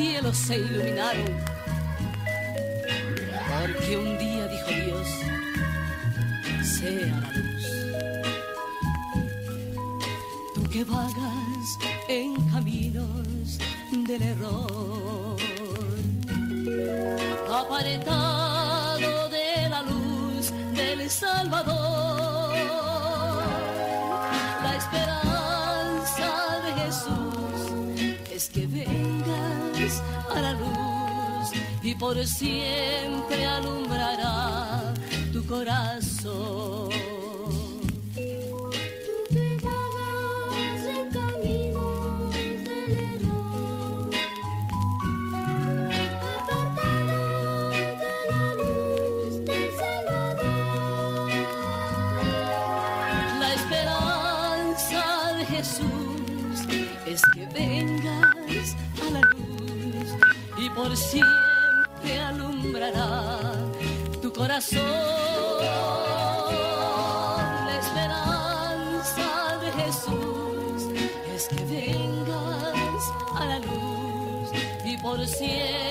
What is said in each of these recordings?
cielos se iluminaron, porque un día dijo Dios, sea la luz. Tú que vagas en caminos del error, apartado por siempre alumbrará tu corazón. Tú que vagas en caminos del error, apartado de la luz del Salvador. La esperanza de Jesús es que vengas a la luz y por siempre corazón. La esperanza de Jesús es que vengas a la luz y por siempre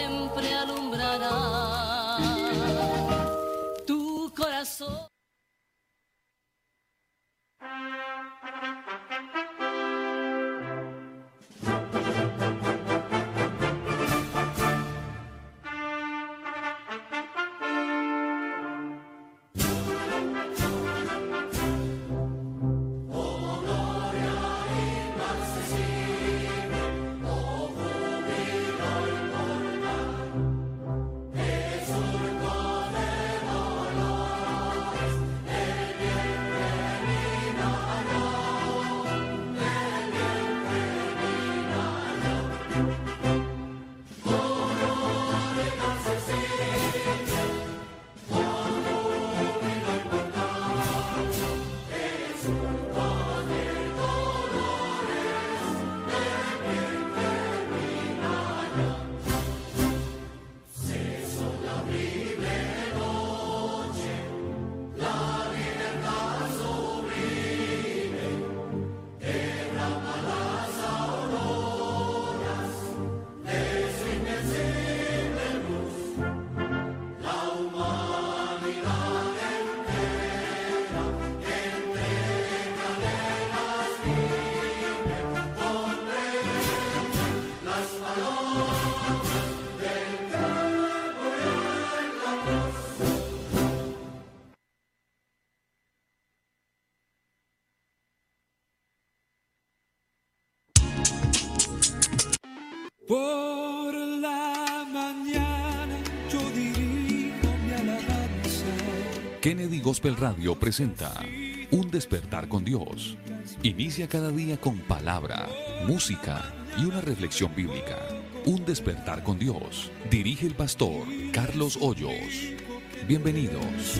Gospel Radio presenta Un despertar con Dios. Inicia cada día con palabra, música y una reflexión bíblica. Un despertar con Dios. Dirige el pastor Carlos Hoyos. Bienvenidos.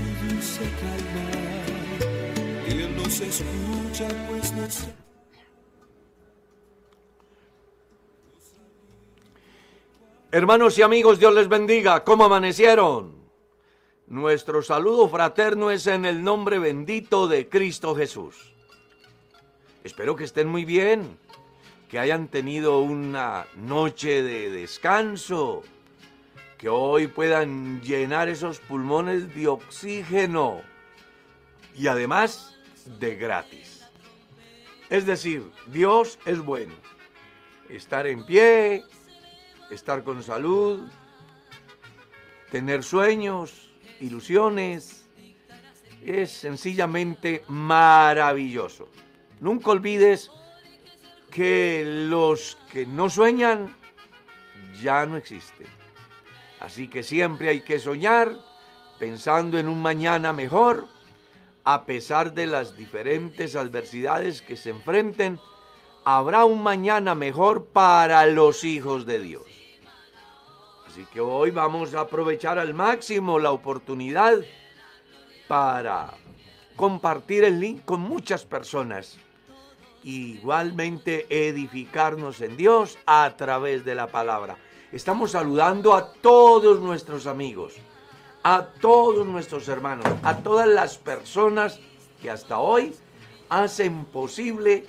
Hermanos y amigos, Dios les bendiga. ¿Cómo amanecieron? Nuestro saludo fraterno es en el nombre bendito de Cristo Jesús. Espero que estén muy bien, que hayan tenido una noche de descanso, que hoy puedan llenar esos pulmones de oxígeno y además de gratis. Es decir, Dios es bueno. Estar en pie, estar con salud, tener sueños, ilusiones, es sencillamente maravilloso. Nunca olvides que los que no sueñan ya no existen. Así que siempre hay que soñar pensando en un mañana mejor, a pesar de las diferentes adversidades que se enfrenten, habrá un mañana mejor para los hijos de Dios. Así que hoy vamos a aprovechar al máximo la oportunidad para compartir el link con muchas personas. Igualmente edificarnos en Dios a través de la palabra. Estamos saludando a todos nuestros amigos, a todos nuestros hermanos, a todas las personas que hasta hoy hacen posible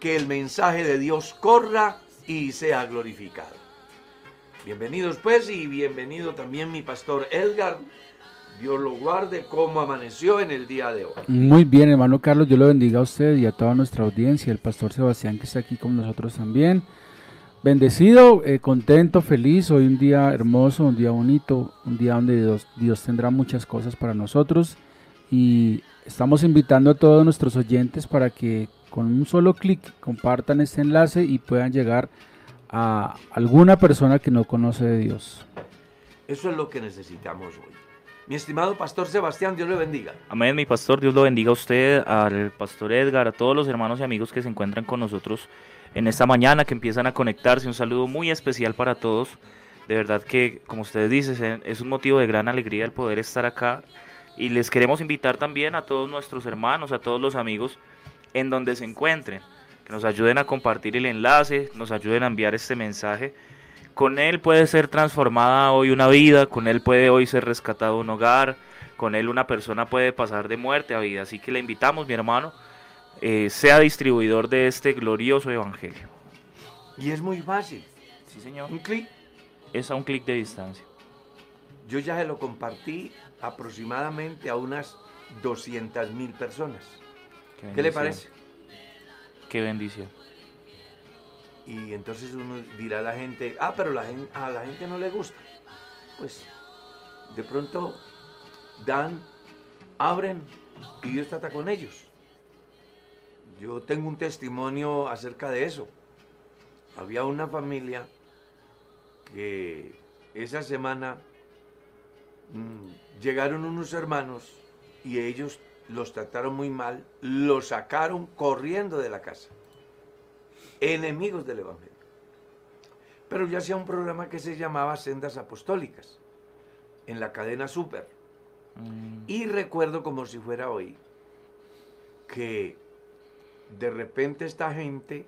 que el mensaje de Dios corra y sea glorificado. Bienvenidos pues y bienvenido también mi pastor Edgar. Dios lo guarde como amaneció en el día de hoy. Muy bien, hermano Carlos, Dios lo bendiga a usted y a toda nuestra audiencia, el pastor Sebastián que está aquí con nosotros también. Bendecido, eh, contento, feliz, hoy un día hermoso, un día bonito, un día donde Dios, Dios tendrá muchas cosas para nosotros y estamos invitando a todos nuestros oyentes para que con un solo clic compartan este enlace y puedan llegar a alguna persona que no conoce de Dios. Eso es lo que necesitamos hoy. Mi estimado pastor Sebastián, Dios le bendiga. Amén, mi pastor, Dios lo bendiga a usted, al pastor Edgar, a todos los hermanos y amigos que se encuentran con nosotros en esta mañana, que empiezan a conectarse. Un saludo muy especial para todos. De verdad que, como ustedes dicen, es un motivo de gran alegría el poder estar acá. Y les queremos invitar también a todos nuestros hermanos, a todos los amigos en donde se encuentren, que nos ayuden a compartir el enlace, nos ayuden a enviar este mensaje con Él puede ser transformada hoy una vida, con Él puede hoy ser rescatado un hogar, con Él una persona puede pasar de muerte a vida. Así que le invitamos, mi hermano, eh, sea distribuidor de este glorioso evangelio. Y es muy fácil. Sí, señor. Un clic. Es a un clic de distancia. Yo ya se lo compartí aproximadamente a unas 200 mil personas. ¿Qué le parece? Qué bendición. Y entonces uno dirá a la gente, ah, pero la gen- a la gente no le gusta. Pues de pronto dan, abren y Dios trata con ellos. Yo tengo un testimonio acerca de eso. Había una familia que esa semana mm, llegaron unos hermanos y ellos los trataron muy mal, los sacaron corriendo de la casa enemigos del Evangelio. Pero yo hacía un programa que se llamaba Sendas Apostólicas, en la cadena Super. Mm, Y recuerdo como si fuera hoy, que de repente esta gente,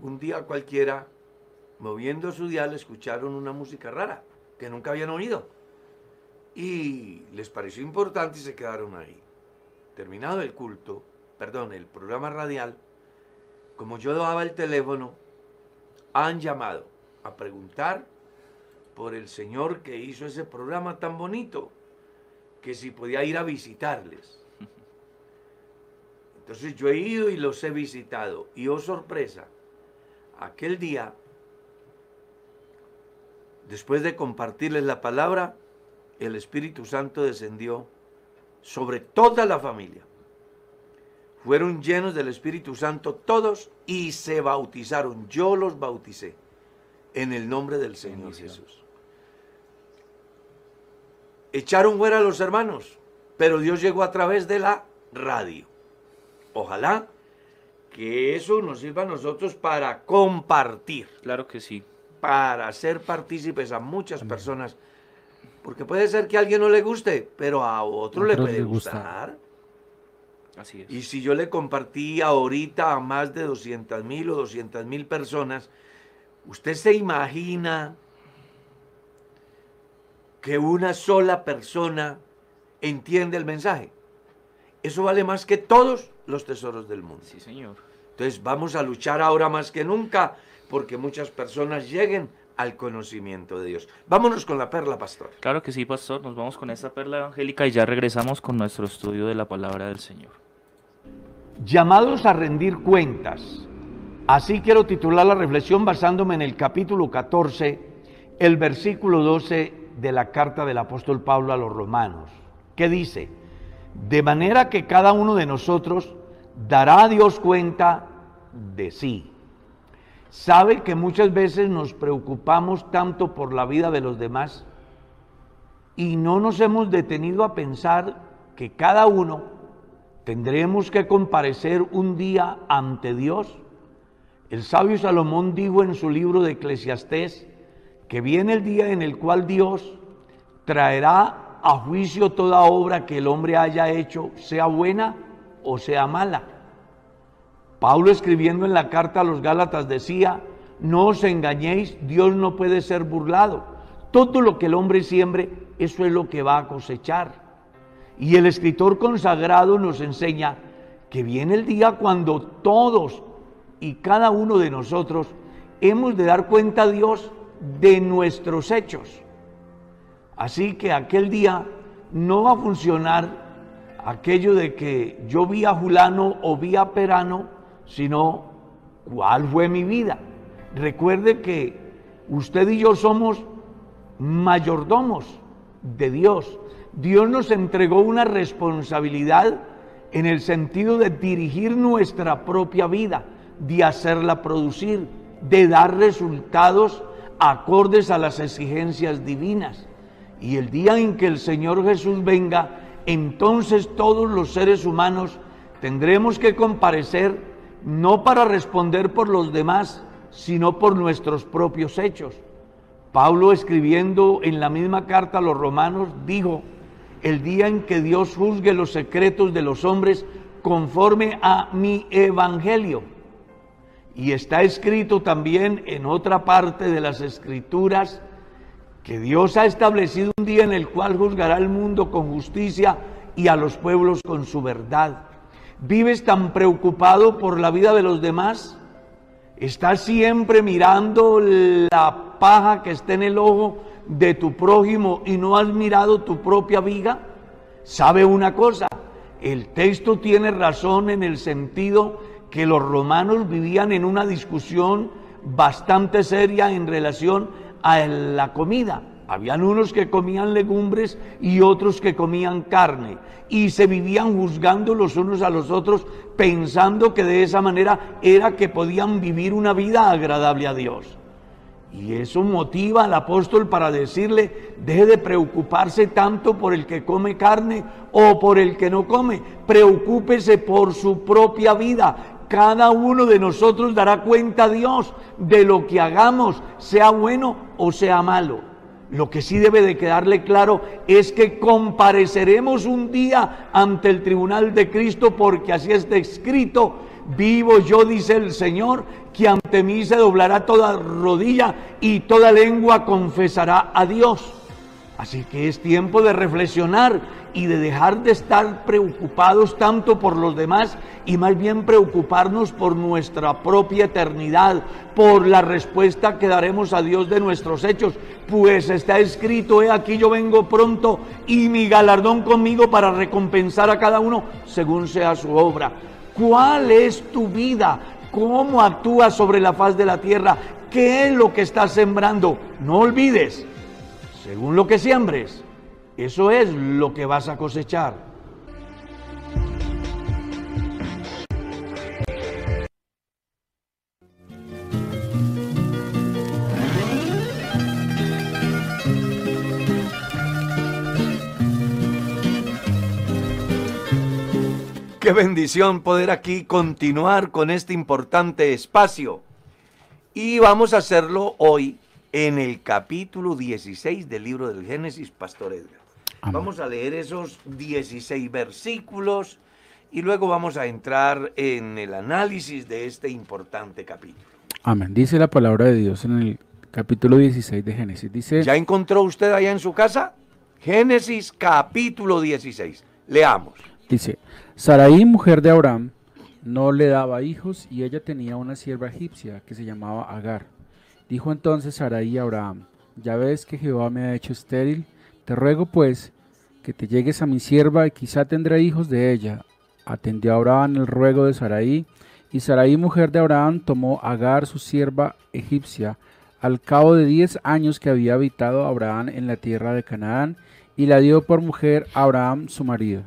un día cualquiera, moviendo su dial, escucharon una música rara, que nunca habían oído. Y les pareció importante y se quedaron ahí. Terminado el culto, perdón, el programa radial, como yo daba el teléfono, han llamado a preguntar por el señor que hizo ese programa tan bonito, que si podía ir a visitarles. Entonces yo he ido y los he visitado. Y oh sorpresa, aquel día, después de compartirles la palabra, el Espíritu Santo descendió sobre toda la familia fueron llenos del Espíritu Santo todos y se bautizaron. Yo los bauticé en el nombre del Señor Bendición. Jesús. Echaron fuera a los hermanos, pero Dios llegó a través de la radio. Ojalá que eso nos sirva a nosotros para compartir, Claro que sí. para ser partícipes a muchas personas. Porque puede ser que a alguien no le guste, pero a otro le puede gusta. gustar. Así es. Y si yo le compartí ahorita a más de 200 mil o 200 mil personas, ¿usted se imagina que una sola persona entiende el mensaje? Eso vale más que todos los tesoros del mundo. Sí, señor. Entonces vamos a luchar ahora más que nunca porque muchas personas lleguen al conocimiento de Dios. Vámonos con la perla, pastor. Claro que sí, pastor. Nos vamos con esta perla evangélica y ya regresamos con nuestro estudio de la palabra del Señor. llamados a rendir cuentas. Así quiero titular la reflexión basándome en el capítulo 14, el versículo 12 de la carta del apóstol Pablo a los romanos, que dice, de manera que cada uno de nosotros dará a Dios cuenta de sí. ¿Sabe que muchas veces nos preocupamos tanto por la vida de los demás y no nos hemos detenido a pensar que cada uno tendremos que comparecer un día ante Dios. El sabio Salomón dijo en su libro de Eclesiastés que viene el día en el cual Dios traerá a juicio toda obra que el hombre haya hecho, sea buena o sea mala. Pablo escribiendo en la carta a los Gálatas decía, no os engañéis, Dios no puede ser burlado. Todo lo que el hombre siembre, eso es lo que va a cosechar. Y el escritor consagrado nos enseña que viene el día cuando todos, y cada uno de nosotros hemos de dar cuenta a Dios de nuestros hechos. Así que aquel día no va a funcionar aquello de que yo vi a Julano o vi a Perano, sino cuál fue mi vida. Recuerde que usted y yo somos mayordomos de Dios. Dios nos entregó una responsabilidad en el sentido de dirigir nuestra propia vida, de hacerla producir, de dar resultados acordes a las exigencias divinas. Y el día en que el Señor Jesús venga, entonces todos los seres humanos tendremos que comparecer no para responder por los demás, sino por nuestros propios hechos. Pablo escribiendo en la misma carta a los romanos dijo, el día en que Dios juzgue los secretos de los hombres conforme a mi evangelio. Y está escrito también en otra parte de las escrituras que Dios ha establecido un día en el cual juzgará al mundo con justicia y a los pueblos con su verdad. ¿Vives tan preocupado por la vida de los demás? ¿Estás siempre mirando la paja que está en el ojo de tu prójimo y no has mirado tu propia viga? ¿Sabe una cosa? El texto tiene razón en el sentido que los romanos vivían en una discusión bastante seria en relación a la comida. Habían unos que comían legumbres y otros que comían carne. Y se vivían juzgando los unos a los otros pensando que de esa manera era que podían vivir una vida agradable a Dios. Y eso motiva al apóstol para decirle, deje de preocuparse tanto por el que come carne o por el que no come, preocúpese por su propia vida. Cada uno de nosotros dará cuenta a Dios de lo que hagamos, sea bueno o sea malo. Lo que sí debe de quedarle claro es que compareceremos un día ante el tribunal de Cristo porque así está escrito. Vivo yo, dice el Señor, que ante mí se doblará toda rodilla y toda lengua confesará a Dios. Así que es tiempo de reflexionar y de dejar de estar preocupados tanto por los demás y más bien preocuparnos por nuestra propia eternidad, por la respuesta que daremos a Dios de nuestros hechos. Pues está escrito, he aquí yo vengo pronto y mi galardón conmigo para recompensar a cada uno según sea su obra. ¿Cuál es tu vida? ¿Cómo actúas sobre la faz de la tierra? ¿Qué es lo que estás sembrando? No olvides, según lo que siembres, eso es lo que vas a cosechar. Qué bendición poder aquí continuar con este importante espacio. Y vamos a hacerlo hoy en el capítulo 16 del libro del Génesis, Pastor Edgar. Amén. Vamos a leer esos 16 versículos y luego vamos a entrar en el análisis de este importante capítulo. Amén. Dice la palabra de Dios en el capítulo 16 de Génesis. Dice, ¿Ya encontró usted allá en su casa? Génesis capítulo 16. Leamos. dice, Saraí, mujer de Abraham, no le daba hijos y ella tenía una sierva egipcia que se llamaba Agar. Dijo entonces Saraí a Abraham, ya ves que Jehová me ha hecho estéril, te ruego pues que te llegues a mi sierva y quizá tendré hijos de ella. Atendió Abraham el ruego de Saraí, y Saraí, mujer de Abraham, tomó a Agar, su sierva egipcia, al cabo de diez años que había habitado Abraham en la tierra de Canaán, y la dio por mujer a Abraham, su marido.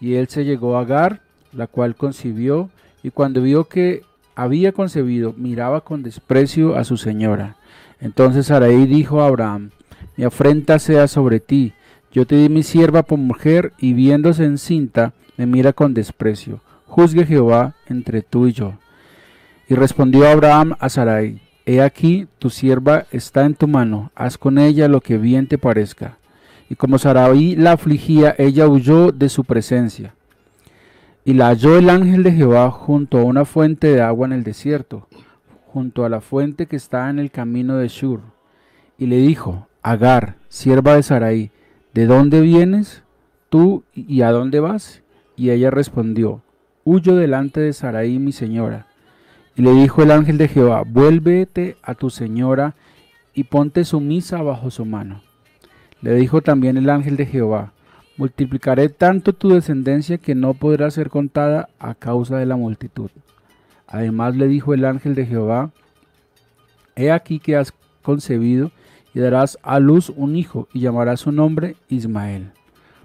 Y él se llegó a Agar, la cual concibió, y cuando vio que había concebido, miraba con desprecio a su señora. Entonces Sarai dijo a Abraham, mi afrenta sea sobre ti, yo te di mi sierva por mujer, y viéndose encinta, me mira con desprecio. Juzgue Jehová entre tú y yo. Y respondió Abraham a Sarai, He aquí, tu sierva está en tu mano, haz con ella lo que bien te parezca. Y como Sarai la afligía, ella huyó de su presencia. Y la halló el ángel de Jehová junto a una fuente de agua en el desierto, junto a la fuente que está en el camino de Shur. Y le dijo, Agar, sierva de Sarai, ¿de dónde vienes tú y a dónde vas? Y ella respondió, Huyo delante de Sarai mi señora. Y le dijo el ángel de Jehová, vuélvete a tu señora y ponte sumisa bajo su mano. Le dijo también el ángel de Jehová, multiplicaré tanto tu descendencia que no podrá ser contada a causa de la multitud. Además le dijo el ángel de Jehová, he aquí que has concebido y darás a luz un hijo y llamarás su nombre Ismael,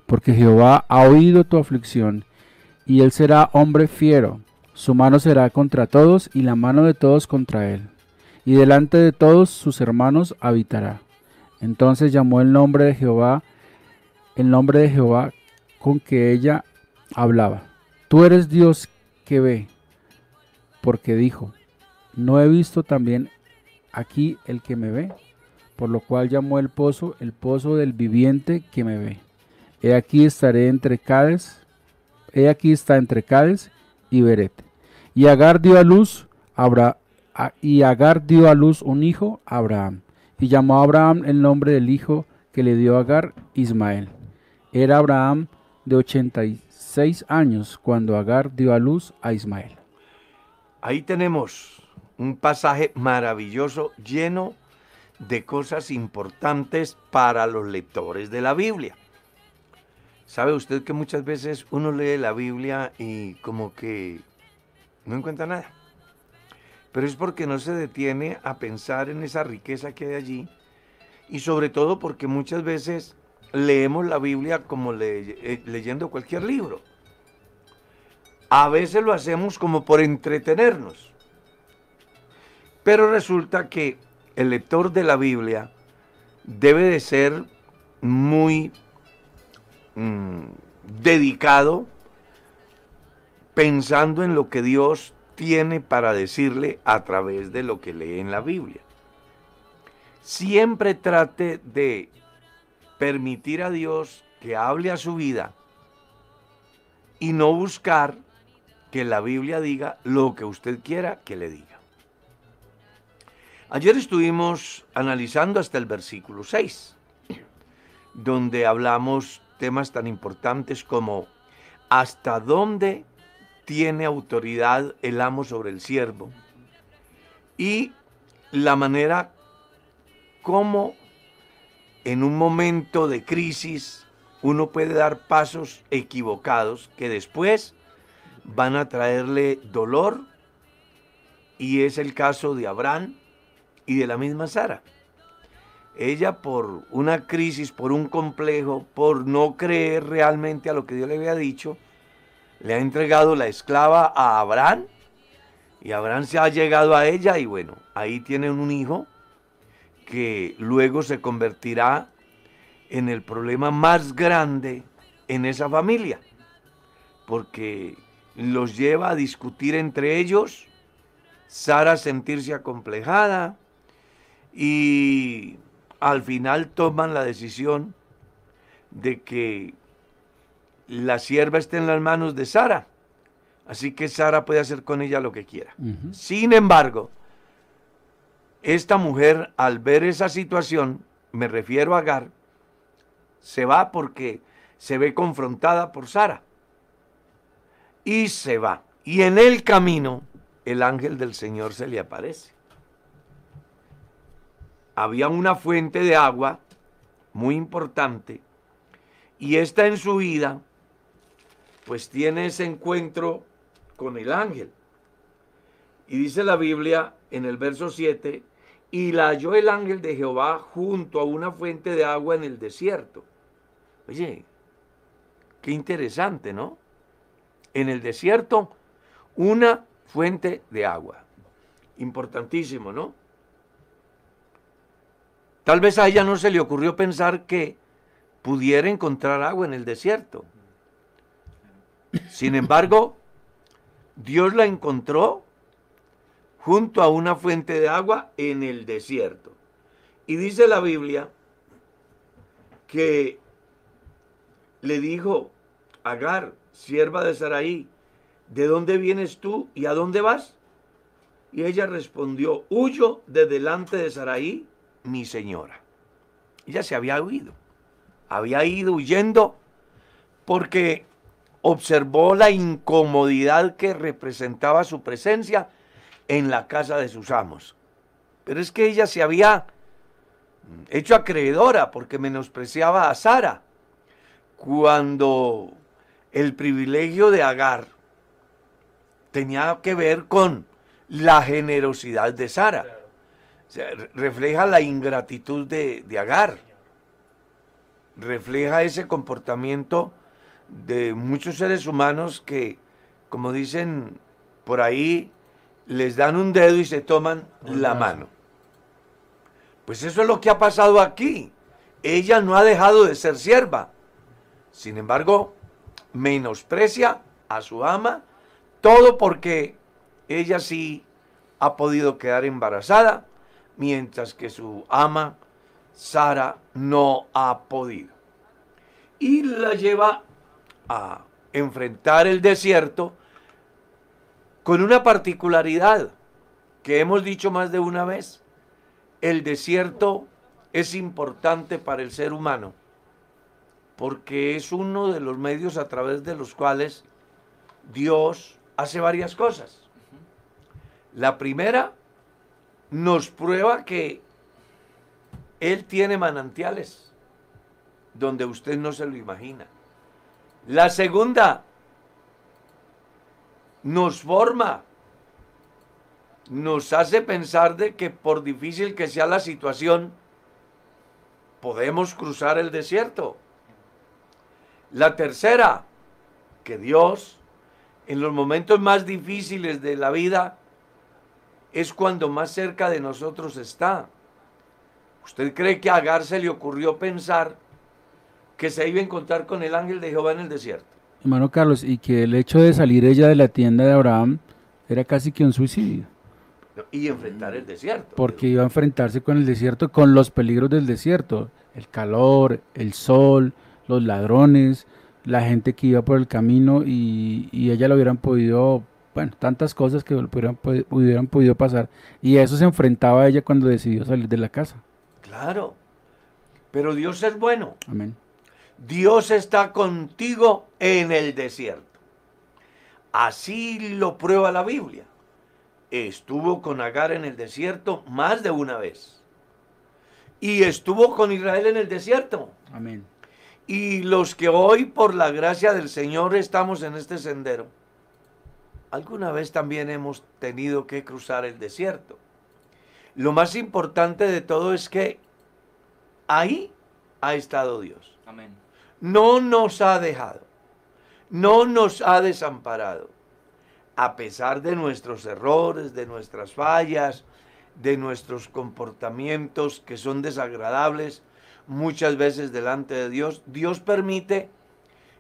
porque Jehová ha oído tu aflicción y él será hombre fiero, su mano será contra todos y la mano de todos contra él, y delante de todos sus hermanos habitará. Entonces llamó el nombre de Jehová, el nombre de Jehová con que ella hablaba. Tú eres Dios que ve, porque dijo, no he visto también aquí el que me ve, por lo cual llamó el pozo el pozo del viviente que me ve. He aquí estaré entre Cades, he aquí está entre Cades y Beret. Y Agar dio a luz Abra, y Agar dio a luz un hijo, Abraham, y llamó a Abraham el nombre del hijo que le dio Agar, Ismael. Era Abraham de 86 años cuando Agar dio a luz a Ismael. Ahí tenemos un pasaje maravilloso lleno de cosas importantes para los lectores de la Biblia. ¿Sabe usted que muchas veces uno lee la Biblia y como que no encuentra nada? Pero es porque no se detiene a pensar en esa riqueza que hay allí y sobre todo porque muchas veces leemos la Biblia como eh, leyendo cualquier libro. A veces lo hacemos como por entretenernos. Pero resulta que el lector de la Biblia debe de ser muy mm, dedicado pensando en lo que Dios tiene para decirle a través de lo que lee en la Biblia. Siempre trate de permitir a Dios que hable a su vida y no buscar que la Biblia diga lo que usted quiera que le diga. Ayer estuvimos analizando hasta el versículo 6, donde hablamos temas tan importantes como hasta dónde tiene autoridad el amo sobre el siervo y la manera como en un momento de crisis uno puede dar pasos equivocados que después van a traerle dolor y es el caso de Abraham y de la misma Sara. Ella por una crisis, por un complejo, por no creer realmente a lo que Dios le había dicho, le ha entregado la esclava a Abraham y Abraham se ha llegado a ella y bueno, ahí tienen un hijo que luego se convertirá en el problema más grande en esa familia, porque los lleva a discutir entre ellos, Sara sentirse acomplejada y al final toman la decisión de que la sierva esté en las manos de Sara, así que Sara puede hacer con ella lo que quiera. Sin embargo, esta mujer al ver esa situación, me refiero a Agar, se va porque se ve confrontada por Sara. Y se va. Y en el camino, el ángel del Señor se le aparece. Había una fuente de agua muy importante y esta en su vida, pues tiene ese encuentro con el ángel. Y dice la Biblia en el verso 7, y la halló el ángel de Jehová junto a una fuente de agua en el desierto. Oye, qué interesante, ¿no? En el desierto, una fuente de agua. Importantísimo, ¿no? Tal vez a ella no se le ocurrió pensar que pudiera encontrar agua en el desierto. Sin embargo, Dios la encontró junto a una fuente de agua en el desierto. Y dice la Biblia que le dijo Agar, sierva de Saraí, ¿de dónde vienes tú y a dónde vas? Y ella respondió, huyo de delante de Saraí, mi señora. Ella se había huido, había ido huyendo porque observó la incomodidad que representaba su presencia en la casa de sus amos. Pero es que ella se había hecho acreedora porque menospreciaba a Sara cuando el privilegio de Agar tenía que ver con la generosidad de Sara. O sea, re- refleja la ingratitud de, de Agar. Refleja ese comportamiento de muchos seres humanos que, como dicen por ahí, les dan un dedo y se toman la mano. Pues eso es lo que ha pasado aquí. Ella no ha dejado de ser sierva. Sin embargo, menosprecia a su ama, todo porque ella sí ha podido quedar embarazada, mientras que su ama, Sara, no ha podido. Y la lleva a enfrentar el desierto con una particularidad que hemos dicho más de una vez. El desierto es importante para el ser humano porque es uno de los medios a través de los cuales Dios hace varias cosas. La primera nos prueba que Él tiene manantiales donde usted no se lo imagina. La segunda nos forma, nos hace pensar de que por difícil que sea la situación, podemos cruzar el desierto. La tercera, que Dios en los momentos más difíciles de la vida es cuando más cerca de nosotros está. ¿Usted cree que a Agar se le ocurrió pensar que se iba a encontrar con el ángel de Jehová en el desierto? Hermano Carlos, y que el hecho de salir ella de la tienda de Abraham era casi que un suicidio, Y enfrentar el desierto. porque iba a enfrentarse con el desierto, con los peligros del desierto, el calor, el sol, los ladrones, la gente que iba por el camino y, y ella lo hubieran podido, bueno, tantas cosas que hubieran, podi- hubieran podido pasar. Y a eso se enfrentaba ella cuando decidió salir de la casa. Claro. Pero Dios es bueno. Amén. Dios está contigo en el desierto. Así lo prueba la Biblia. Estuvo con Agar en el desierto más de una vez. Y estuvo con Israel en el desierto. Amén. Y los que hoy, por la gracia del Señor, estamos en este sendero, alguna vez también hemos tenido que cruzar el desierto. Lo más importante de todo es que ahí ha estado Dios. Amén. No nos ha dejado, no nos ha desamparado, a pesar de nuestros errores, de nuestras fallas, de nuestros comportamientos que son desagradables muchas veces delante de Dios. Dios permite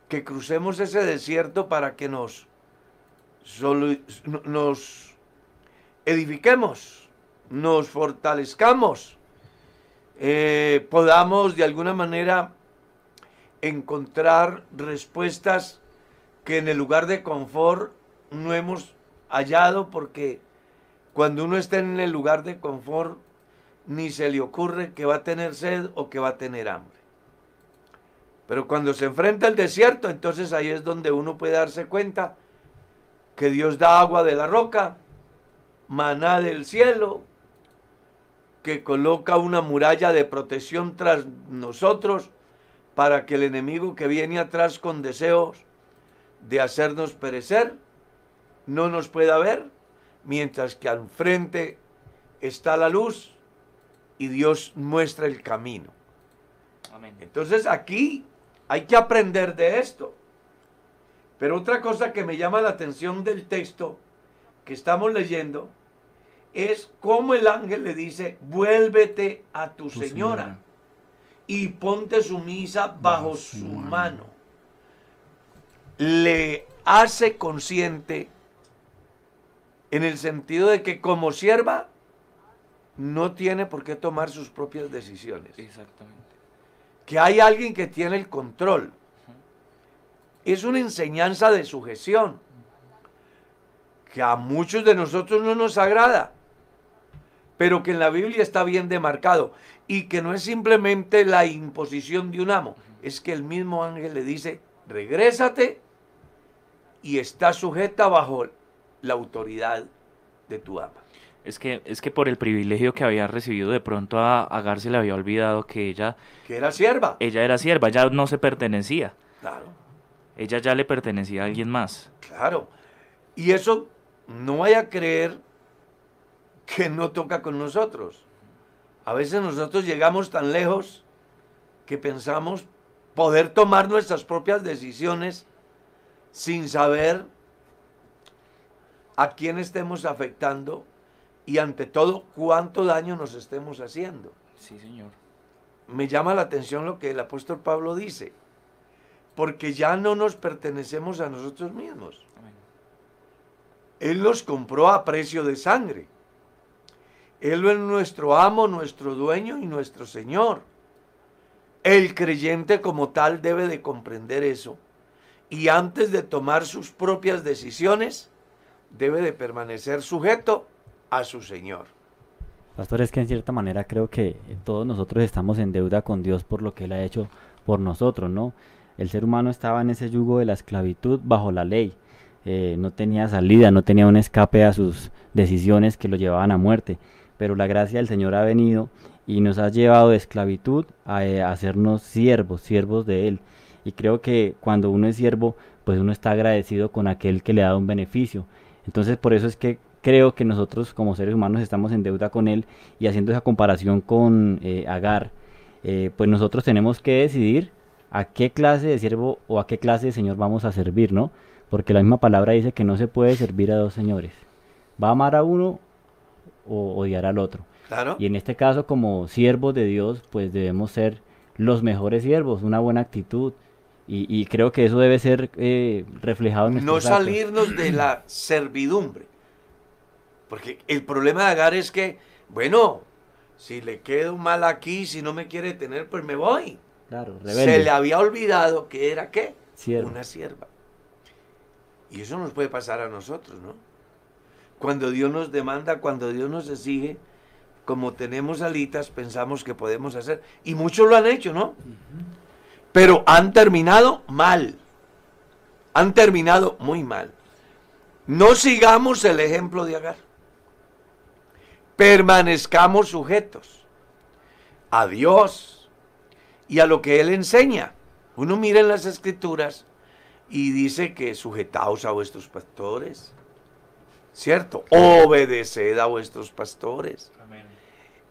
que crucemos ese desierto para que nos, nos edifiquemos, nos fortalezcamos, eh, podamos de alguna manera encontrar respuestas que en el lugar de confort no hemos hallado porque cuando uno está en el lugar de confort ni se le ocurre que va a tener sed o que va a tener hambre. Pero cuando se enfrenta al desierto, entonces ahí es donde uno puede darse cuenta que Dios da agua de la roca, maná del cielo, que coloca una muralla de protección tras nosotros para que el enemigo que viene atrás con deseos de hacernos perecer no nos pueda ver, mientras que al frente está la luz y Dios muestra el camino. Amén. Entonces aquí hay que aprender de esto. Pero otra cosa que me llama la atención del texto que estamos leyendo es cómo el ángel le dice, vuélvete a tu, Tu señora, señora. y ponte sumisa bajo Bajo su su mano. mano. Le hace consciente en el sentido de que como sierva no tiene por qué tomar sus propias decisiones Exactamente. que hay alguien que tiene el control. Es una enseñanza de sujeción que a muchos de nosotros no nos agrada, pero que en la Biblia está bien demarcado y que no es simplemente la imposición de un amo, es que el mismo ángel le dice, regrésate y está sujeta bajo la autoridad de tu ama. Es que, es que por el privilegio que había recibido de pronto a Agar se le había olvidado que ella, Que era sierva. ella era sierva, ya no se pertenecía. Claro, Ella ya le pertenecía a alguien más. claro. Y eso no vaya a creer que no toca con nosotros. A veces nosotros llegamos tan lejos que pensamos poder tomar nuestras propias decisiones sin saber a quién estemos afectando y ante todo cuánto daño nos estemos haciendo. Sí, señor. Me llama la atención lo que el apóstol Pablo dice, porque ya no nos pertenecemos a nosotros mismos. Él nos compró a precio de sangre. Él es nuestro amo, nuestro dueño y nuestro Señor. El creyente como tal debe de comprender eso y antes de tomar sus propias decisiones debe de permanecer sujeto a su Señor. Pastor, es que en cierta manera creo que todos nosotros estamos en deuda con Dios por lo que Él ha hecho por nosotros, ¿no? El ser humano estaba en ese yugo de la esclavitud bajo la ley. Eh, no tenía salida, no tenía un escape a sus decisiones que lo llevaban a muerte. Pero la gracia del Señor ha venido y nos ha llevado de esclavitud a, eh, a hacernos siervos, siervos de Él. Y creo que cuando uno es siervo, pues uno está agradecido con aquel que le ha dado un beneficio. Entonces por eso es que creo que nosotros como seres humanos estamos en deuda con Él y haciendo esa comparación con eh, Agar, pues nosotros tenemos que decidir a qué clase de siervo o a qué clase de señor vamos a servir, ¿no? Porque la misma palabra dice que no se puede servir a dos señores. Va a amar a uno o odiar al otro. Claro. Y en este caso, como siervos de Dios, pues debemos ser los mejores siervos, una buena actitud. Y, y creo que eso debe ser eh, reflejado en no actos. salirnos de la servidumbre. Porque el problema de Agar es que, bueno, si le quedo mal aquí, si no me quiere tener, pues me voy. Claro, Se le había olvidado que era qué? Sierva. Una sierva. Y eso nos puede pasar a nosotros, ¿no? Cuando Dios nos demanda, cuando Dios nos exige, como tenemos alitas, pensamos que podemos hacer. Y muchos lo han hecho, ¿no? Pero han terminado mal. Han terminado muy mal. No sigamos el ejemplo de Agar. Permanezcamos sujetos a Dios y a lo que Él enseña. Uno mira en las escrituras y dice que sujetaos a vuestros pastores, ¿cierto? Obedeced a vuestros pastores.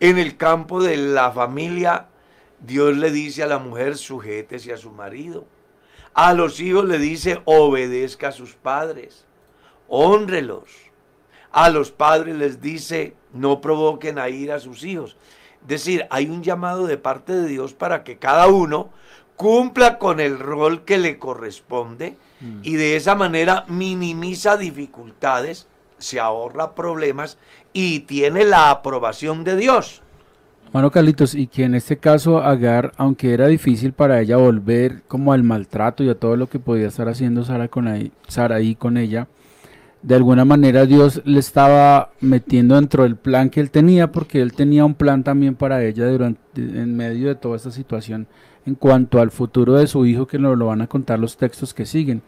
En el campo de la familia, Dios le dice a la mujer, sujétese a su marido. A los hijos le dice, obedezca a sus padres, honrelos. A los padres les dice, no provoquen a ir a sus hijos. Es decir, hay un llamado de parte de Dios para que cada uno cumpla con el rol que le corresponde y de esa manera minimiza dificultades, se ahorra problemas y tiene la aprobación de Dios. Mano Carlitos, y que en este caso Agar, aunque era difícil para ella volver como al maltrato y a todo lo que podía estar haciendo Sara con ahí, Saraí con ella, de alguna manera Dios le estaba metiendo dentro del plan que él tenía, porque él tenía un plan también para ella durante, en medio de toda esta situación en cuanto al futuro de su hijo, que nos lo van a contar los textos que siguen.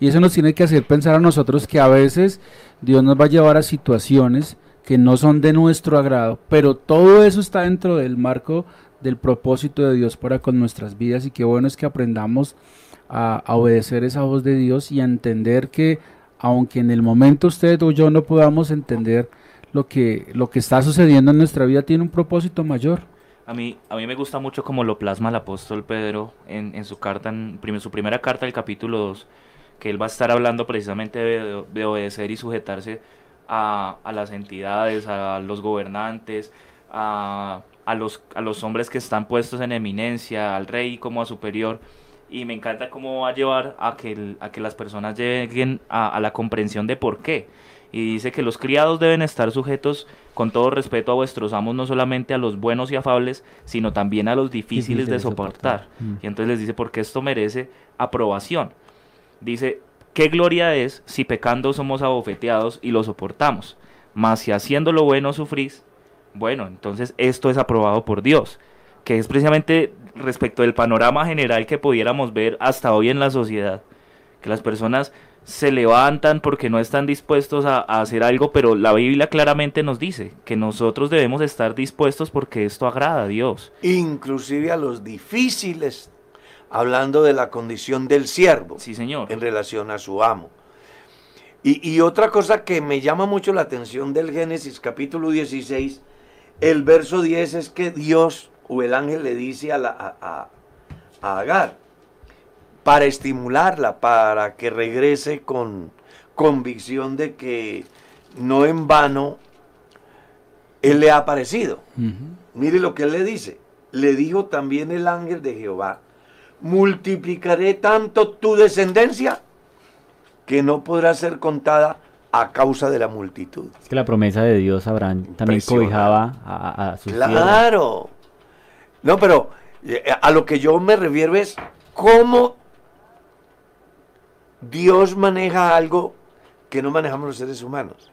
Y eso nos tiene que hacer pensar a nosotros que a veces Dios nos va a llevar a situaciones que no son de nuestro agrado, pero todo eso está dentro del marco del propósito de Dios para con nuestras vidas y qué bueno es que aprendamos a, a obedecer esa voz de Dios y a entender que aunque en el momento usted o yo no podamos entender lo que, lo que está sucediendo en nuestra vida, tiene un propósito mayor. A mí, a mí me gusta mucho como lo plasma el apóstol Pedro en, en su carta, en su primera carta del capítulo 2, que él va a estar hablando precisamente de, de obedecer y sujetarse a, a las entidades, a los gobernantes, a, a los, a los hombres que están puestos en eminencia, al rey como a superior. Y me encanta cómo va a llevar a que, el- a que las personas lleguen a, a la comprensión de por qué. Y dice que los criados deben estar sujetos con todo respeto a vuestros amos, no solamente a los buenos y afables, sino también a los difíciles Difícil de de soportar. soportar. Mm. Y entonces les dice, porque esto merece aprobación. Dice, qué gloria es si pecando somos abofeteados y lo soportamos. Mas si haciendo lo bueno sufrís, bueno, entonces esto es aprobado por Dios. Que es precisamente respecto del panorama general que pudiéramos ver hasta hoy en la sociedad. Que las personas se levantan porque no están dispuestos a, a hacer algo, pero la Biblia claramente nos dice que nosotros debemos estar dispuestos porque esto agrada a Dios. Inclusive a los difíciles, hablando de la condición del siervo Sí, Señor. en relación a su amo. Y, y otra cosa que me llama mucho la atención del Génesis capítulo 16, el verso 10 es que Dios o el ángel le dice a, la, a, a- a Agar, para estimularla, para que regrese con convicción de que no en vano Él le ha aparecido. Mire lo que él le dice. Le dijo también el ángel de Jehová, multiplicaré tanto tu descendencia que no podrá ser contada a causa de la multitud. Es que la promesa de Dios, Abraham, también cobijaba a, a- sus. Claro. No, pero eh, a lo que yo me refiero es cómo Dios maneja algo que no manejamos los seres humanos.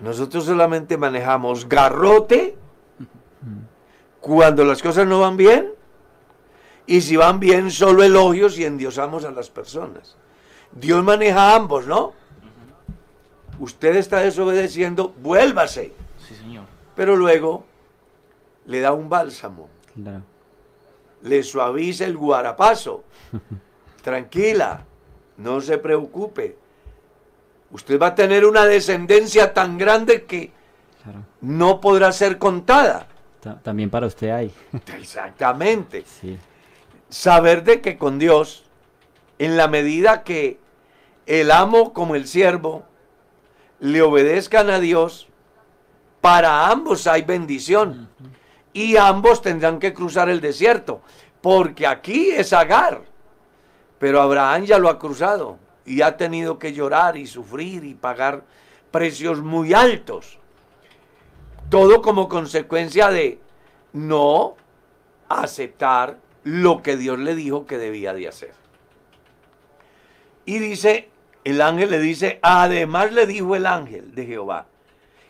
Nosotros solamente manejamos garrote cuando las cosas no van bien y si van bien solo elogios y endiosamos a las personas. Dios maneja ambos, ¿no? Usted está desobedeciendo, vuélvase Sí, Señor. pero luego le da un bálsamo, Claro. le suaviza el guarapazo. Tranquila, no se preocupe. Usted va a tener una descendencia tan grande que claro. no podrá ser contada. Ta- También para usted hay. Exactamente. Sí. Saber de que con Dios, en la medida que el amo como el siervo le obedezcan a Dios, para ambos hay bendición. Y ambos tendrán que cruzar el desierto. Porque aquí es Agar. Pero Abraham ya lo ha cruzado. Y ha tenido que llorar y sufrir y pagar precios muy altos. Todo como consecuencia de no aceptar lo que Dios le dijo que debía de hacer. Y dice, el ángel le dice, además le dijo el ángel de Jehová,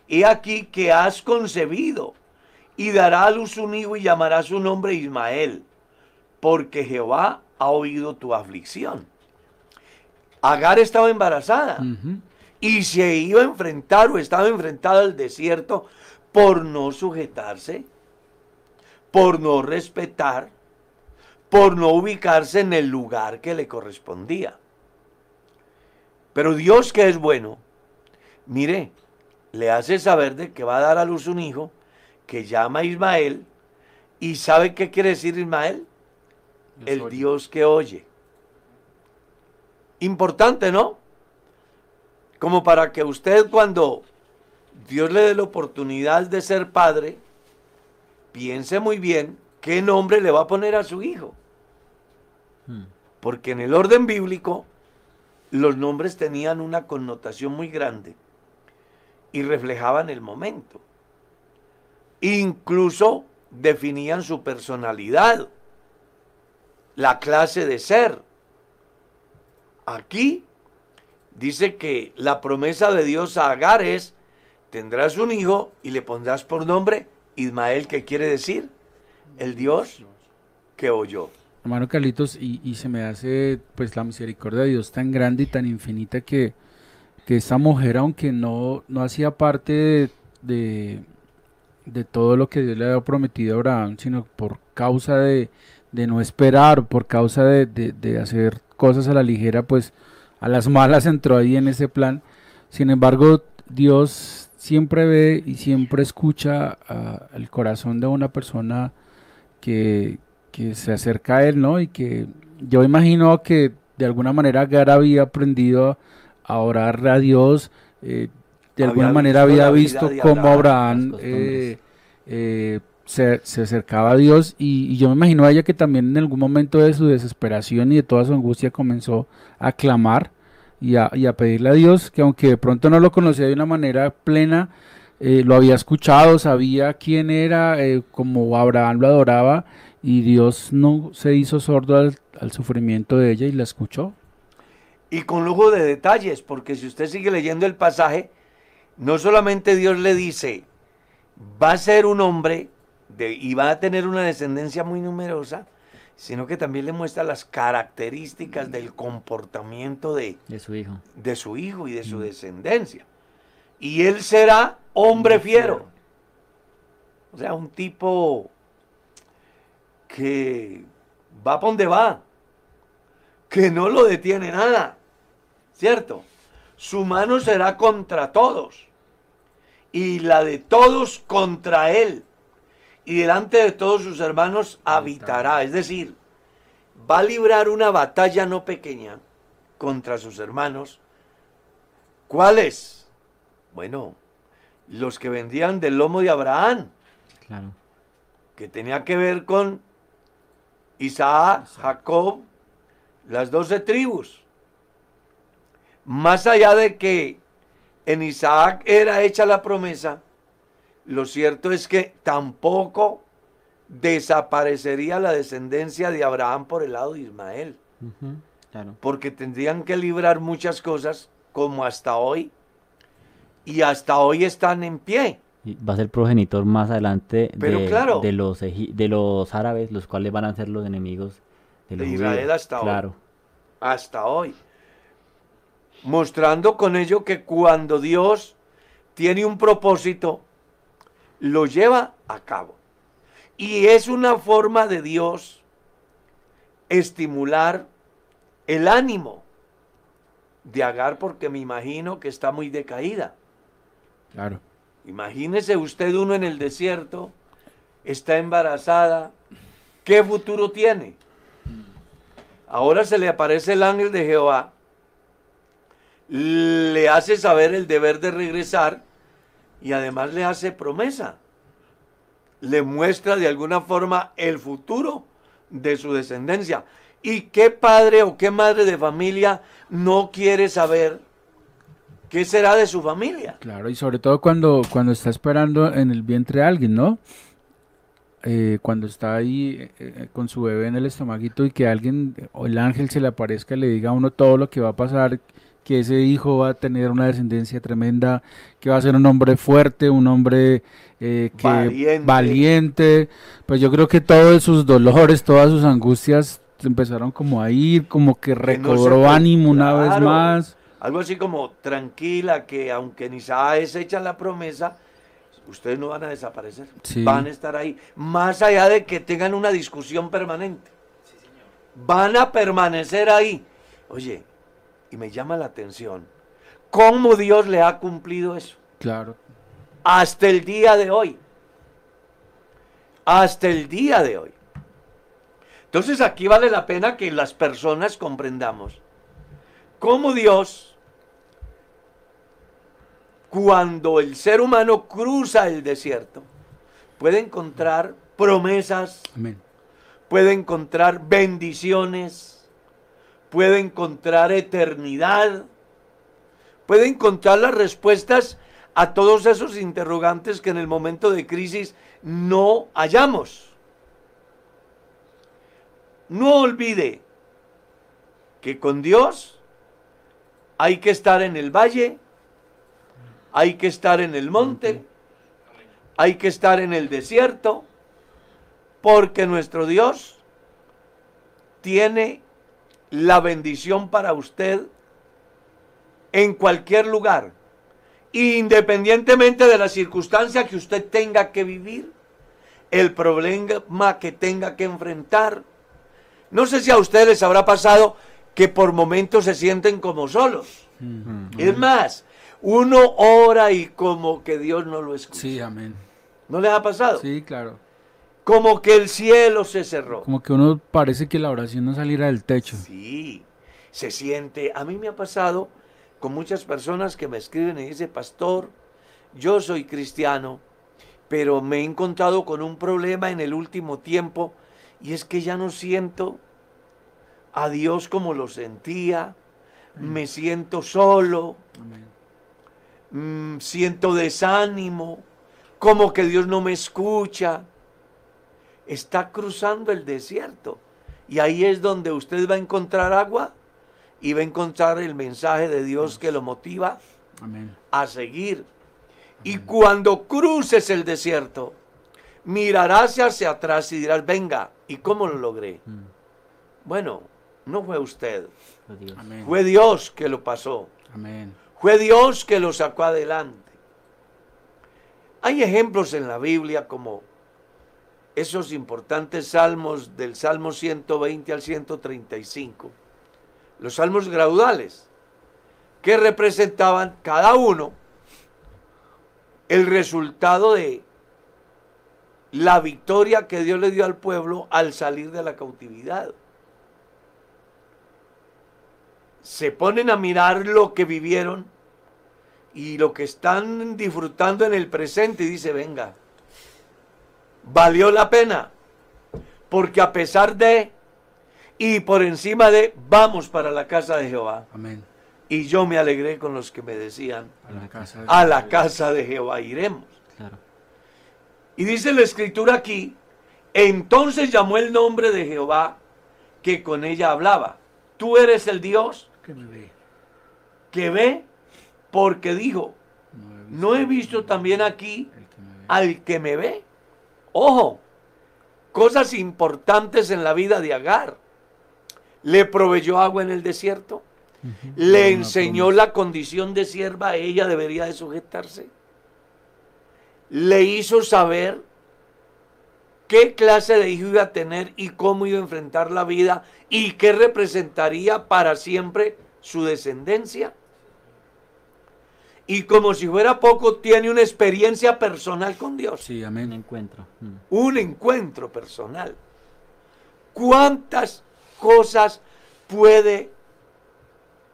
he aquí que has concebido y dará a luz un hijo y llamará su nombre Ismael, porque Jehová ha oído tu aflicción. Agar estaba embarazada y se iba a enfrentar o estaba enfrentada al desierto por no sujetarse, por no respetar, por no ubicarse en el lugar que le correspondía. Pero Dios que es bueno, mire, le hace saber de que va a dar a luz un hijo que llama Ismael y ¿sabe qué quiere decir Ismael? El Dios que oye. Importante, ¿no? Como para que usted cuando Dios le dé la oportunidad de ser padre, piense muy bien qué nombre le va a poner a su hijo. Porque en el orden bíblico los nombres tenían una connotación muy grande y reflejaban el momento. Incluso definían su personalidad, la clase de ser. Aquí dice que la promesa de Dios a Agar es, tendrás un hijo y le pondrás por nombre Ismael, que quiere decir el Dios que oyó. Hermano Carlitos, y, se me hace pues la misericordia de Dios tan grande y tan infinita que, que esa mujer, aunque no, no hacía parte de, de todo lo que Dios le había prometido a Abraham, sino por causa de, de no esperar, por causa de, de- hacer cosas a la ligera, pues a las malas entró ahí en ese plan. Sin embargo, Dios siempre ve y siempre escucha el corazón de una persona que, que se acerca a él, ¿no? Y que yo imagino que de alguna manera Agar había aprendido a orar a Dios, eh, de Había alguna manera había visto cómo Abraham, eh, eh, se, se acercaba a Dios y, y yo me imagino a ella que también en algún momento de su desesperación y de toda su angustia comenzó a clamar y a, y a pedirle a Dios que aunque de pronto no lo conocía de una manera plena, eh, lo había escuchado, sabía quién era, eh, como Abraham lo adoraba y Dios no se hizo sordo al, al sufrimiento de ella y la escuchó. Y con lujo de detalles, porque si usted sigue leyendo el pasaje, no solamente Dios le dice, va a ser un hombre de- y va a tener una descendencia muy numerosa, sino que también le muestra las características del comportamiento de, De su hijo. de su hijo y de su descendencia. Y él será hombre fiero. O sea, un tipo que va por donde va, que no lo detiene nada, ¿cierto? Su mano será contra todos y la de todos contra él. Y delante de todos sus hermanos habitará. Es decir, va a librar una batalla no pequeña contra sus hermanos. ¿Cuáles? Bueno, los que vendían del lomo de Abraham, Claro. que tenía que ver con Isaac, Jacob, las doce tribus. Más allá de que en Isaac era hecha la promesa, lo cierto es que tampoco desaparecería la descendencia de Abraham por el lado de Ismael, Claro. porque tendrían que librar muchas cosas como hasta hoy, y hasta hoy están en pie. Y va a ser progenitor más adelante Pero de, claro. de los de los árabes, los cuales van a ser los enemigos de los De Israel judíos. hasta hoy. Hasta hoy. Mostrando con ello que cuando Dios tiene un propósito, lo lleva a cabo. Y es una forma de Dios estimular el ánimo de Agar porque me imagino que está muy decaída. Claro. Imagínese usted uno en el desierto, está embarazada, ¿qué futuro tiene? Ahora se le aparece el ángel de Jehová, le hace saber el deber de regresar y además le hace promesa. Le muestra de alguna forma el futuro de su descendencia. ¿Y qué padre o qué madre de familia no quiere saber qué será de su familia? Claro, y sobre todo cuando, cuando está esperando en el vientre de alguien, ¿no? Eh, cuando está ahí eh, eh, con su bebé en el estomaguito y que alguien o el ángel se le aparezca y le diga a uno todo lo que va a pasar, que ese hijo va a tener una descendencia tremenda, que va a ser un hombre fuerte, un hombre eh, que Valiente. valiente. Pues yo creo que todos sus dolores, todas sus angustias empezaron como a ir, como que recobró ánimo una vez más. Algo así como tranquila, que aunque en Isaac es hecha la promesa, ustedes no van a desaparecer. Sí. Van a estar ahí. Más allá de que tengan una discusión permanente. Van a permanecer ahí. Oye, y me llama la atención, ¿cómo Dios le ha cumplido eso? Claro. Hasta el día de hoy. Hasta el día de hoy. Entonces aquí vale la pena que las personas comprendamos cómo Dios, cuando el ser humano cruza el desierto, puede encontrar promesas, Amén. puede encontrar bendiciones, puede encontrar eternidad, puede encontrar las respuestas a todos esos interrogantes que en el momento de crisis no hallamos. No olvide que con Dios hay que estar en el valle, hay que estar en el monte, hay que estar en el desierto, porque nuestro Dios tiene la bendición para usted en cualquier lugar, independientemente de la circunstancia que usted tenga que vivir, el problema que tenga que enfrentar. No sé si a ustedes les habrá pasado que por momentos se sienten como solos. Es más, uno ora y como que Dios no lo escucha. Sí, amén. ¿No les ha pasado? Sí, claro. Como que el cielo se cerró. Como que uno parece que la oración no saliera del techo. Sí, se siente. A mí me ha pasado con muchas personas que me escriben y dicen, pastor, yo soy cristiano, pero me he encontrado con un problema en el último tiempo y es que ya no siento a Dios como lo sentía, me siento solo, mm, siento desánimo, como que Dios no me escucha. Está cruzando el desierto y ahí es donde usted va a encontrar agua y va a encontrar el mensaje de Dios que lo motiva Amén. a seguir. Y cuando cruces el desierto, mirarás hacia atrás y dirás, venga, ¿y cómo lo logré? Mm, Bueno, no fue usted, Dios. Amén. fue Dios que lo pasó. Amén. Fue Dios que lo sacó adelante. Hay ejemplos en la Biblia como esos importantes salmos del Salmo 120 al 135, los salmos graduales, que representaban cada uno el resultado de la victoria que Dios le dio al pueblo al salir de la cautividad. Se ponen a mirar lo que vivieron y lo que están disfrutando en el presente y dice, venga, valió la pena, porque a pesar de y por encima de, vamos para la casa de Jehová. Amén. Y yo me alegré con los que me decían, A la casa de a la casa de Jehová iremos. Claro. Y dice la escritura aquí, entonces llamó el nombre de Jehová que con ella hablaba. Tú eres el Dios que me ve. que ve porque dijo, No he visto no he visto también aquí al que me ve. Ojo, cosas importantes en la vida de Agar. Le proveyó agua en el desierto. Le enseñó la condición de sierva a ella debería de sujetarse. Le hizo saber qué clase de hijo iba a tener y cómo iba a enfrentar la vida y qué representaría para siempre su descendencia. Y como si fuera poco, tiene una experiencia personal con Dios Sí, Un amén. encuentro. mm. un encuentro personal. ¿Cuántas cosas puede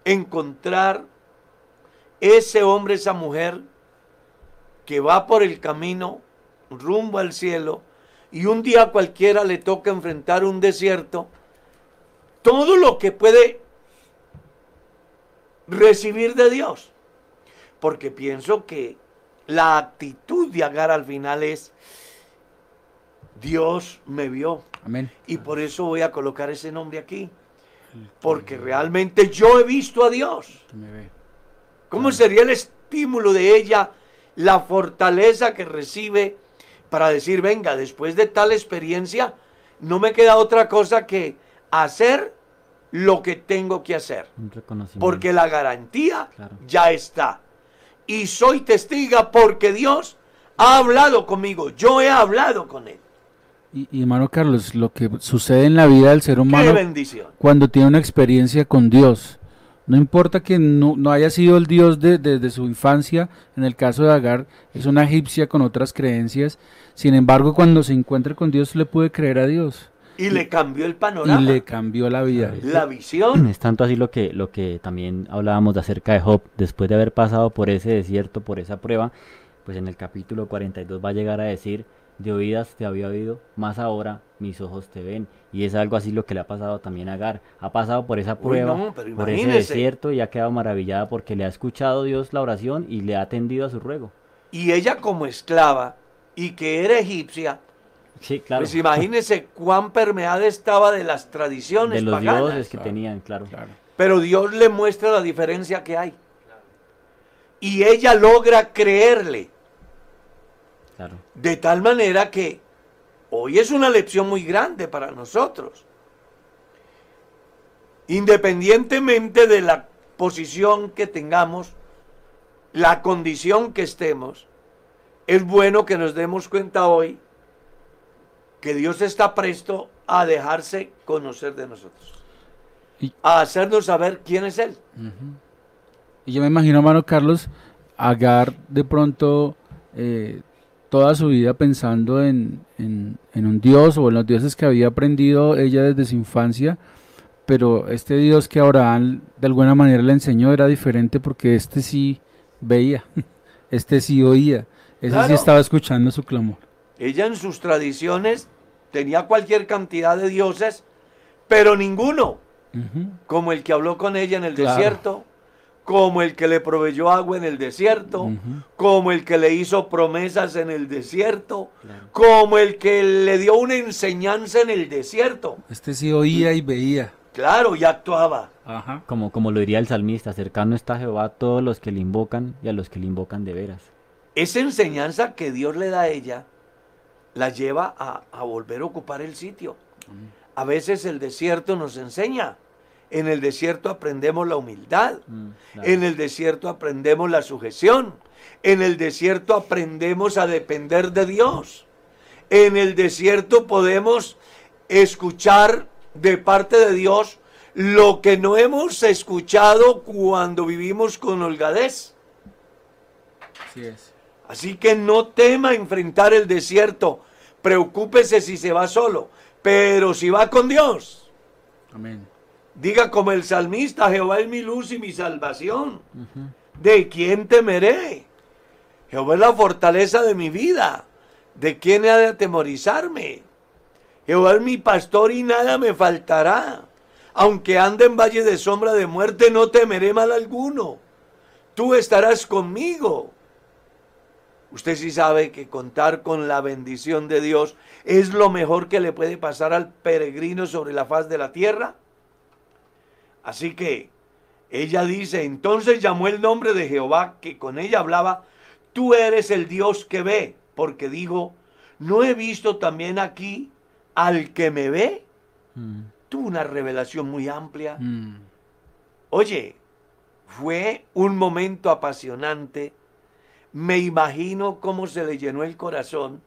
encontrar ese hombre, esa mujer que va por el camino rumbo al cielo y un día cualquiera le toca enfrentar un desierto? Todo lo que puede recibir de Dios. Porque pienso que la actitud de Agar al final es, Dios me vio. Amén. Y por eso voy a colocar ese nombre aquí. Porque realmente yo he visto a Dios. ¿Cómo sería el estímulo de ella, la fortaleza que recibe para decir, venga, después de tal experiencia, no me queda otra cosa que hacer lo que tengo que hacer? Porque la garantía Claro. ya está. Y soy testiga porque Dios ha hablado conmigo. Yo he hablado con Él. Y, y, hermano Carlos, lo que sucede en la vida del ser humano cuando tiene una experiencia con Dios. No importa que no, no haya sido el Dios de- desde su infancia, en el caso de Agar, es una egipcia con otras creencias. Sin embargo, cuando se encuentra con Dios, le puede creer a Dios. Y le cambió el Y panorama. le cambió la vida. La visión. Es tanto así lo que, lo que también hablábamos de acerca de Job, después de haber pasado por ese desierto, por esa prueba, pues en el capítulo 42 va a llegar a decir, de oídas te había oído, más ahora mis ojos te ven. Y es algo así lo que le ha pasado también a Agar. Ha pasado por esa Uy, prueba, no, pero por ese desierto y ha quedado maravillada porque le ha escuchado Dios la oración y le ha atendido a su ruego. Y ella como esclava y que era egipcia, Sí, claro. pues imagínese cuán permeada estaba de las tradiciones de los paganas. dioses que Claro, tenían, claro. Claro. Pero Dios le muestra la diferencia que hay. Y ella logra creerle. claro. De tal manera que hoy es una lección muy grande para nosotros. Independientemente de la posición que tengamos, la condición que estemos, es bueno que nos demos cuenta hoy que Dios está presto a dejarse conocer de nosotros. Y- A hacernos saber quién es Él. Y yo me imagino, hermano Carlos, Agar de pronto eh, toda su vida pensando en, en- en un dios o en los dioses que había aprendido ella desde su infancia, pero este dios que Abraham de alguna manera le enseñó era diferente porque este sí veía, este sí oía, ese sí estaba escuchando su clamor. Ella en sus tradiciones tenía cualquier cantidad de dioses, pero ninguno como el que habló con ella en el Claro. desierto, como el que le proveyó agua en el desierto, como el que le hizo promesas en el desierto, como el que le dio una enseñanza en el desierto. Este sí oía y veía. Claro, y actuaba. Ajá. Como, como lo diría el salmista, cercano está Jehová a todos los que le invocan y a los que le invocan de veras. Esa enseñanza que Dios le da a ella, la lleva a, a volver a ocupar el sitio. A veces el desierto nos enseña. En el desierto aprendemos la humildad. Mm, claro. En el desierto aprendemos la sujeción. En el desierto aprendemos a depender de Dios. En el desierto podemos escuchar de parte de Dios lo que no hemos escuchado cuando vivimos con holgadez. Así es. Así que no tema enfrentar el desierto. Preocúpese si se va solo. Pero si va con Dios, Amén. diga como el salmista, Jehová es mi luz y mi salvación. ¿De quién temeré? Jehová es la fortaleza de mi vida. ¿De quién he de atemorizarme? Jehová es mi pastor y nada me faltará. Aunque ande en valle de sombra de muerte, no temeré mal alguno. Tú estarás conmigo. Usted sí sabe que contar con la bendición de Dios es lo mejor que le puede pasar al peregrino sobre la faz de la tierra. Así que ella dice, entonces llamó el nombre de Jehová que con ella hablaba, tú eres el Dios que ve, porque dijo, ¿no he visto también aquí al que me ve? Mm, Tuvo una revelación muy amplia. Mm. Oye, fue un momento apasionante. Me imagino cómo se le llenó el corazón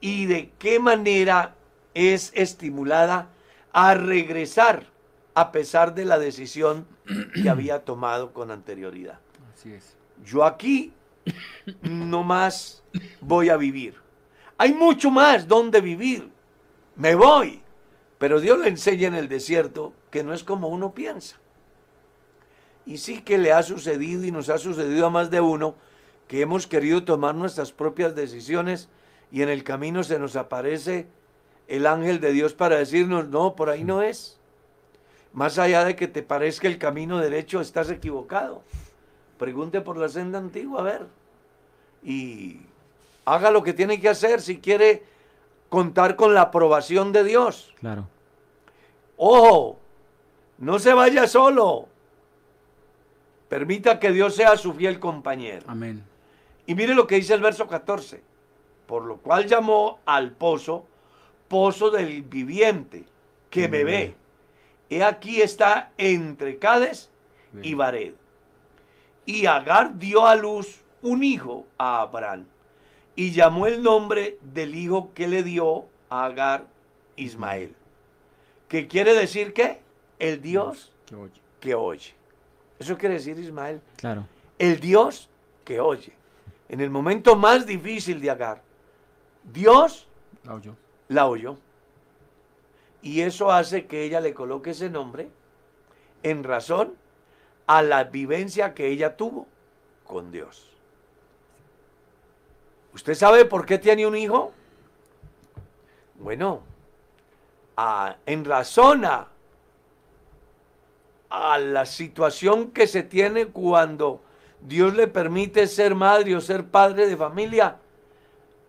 y de qué manera es estimulada a regresar a pesar de la decisión que había tomado con anterioridad. Así es. Yo aquí no más voy a vivir. Hay mucho más donde vivir. Me voy. Pero Dios le enseña en el desierto que no es como uno piensa. Y sí que le ha sucedido y nos ha sucedido a más de uno que hemos querido tomar nuestras propias decisiones y en el camino se nos aparece el ángel de Dios para decirnos, no, por ahí no es. Más allá de que te parezca el camino derecho, estás equivocado. Pregunte por la senda antigua, a ver. Y haga lo que tiene que hacer si quiere contar con la aprobación de Dios. claro. Ojo, no se vaya solo. Permita que Dios sea su fiel compañero. Amén. Y mire lo que dice el verso 14. Por lo cual llamó al pozo, pozo del viviente, que me ve. He aquí está entre Cades y Bared. Y Agar dio a luz un hijo a Abraham. Y llamó el nombre del hijo que le dio a Agar Ismael. ¿Qué quiere decir qué? El Dios Que oye. que oye. Eso quiere decir Ismael. Claro. El Dios que oye. En el momento más difícil de Agar, Dios La oyó. la oyó. Y eso hace que ella le coloque ese nombre en razón a la vivencia que ella tuvo con Dios. ¿Usted sabe por qué tiene un hijo? Bueno, a- en razón a, a la situación que se tiene cuando Dios le permite ser madre o ser padre de familia,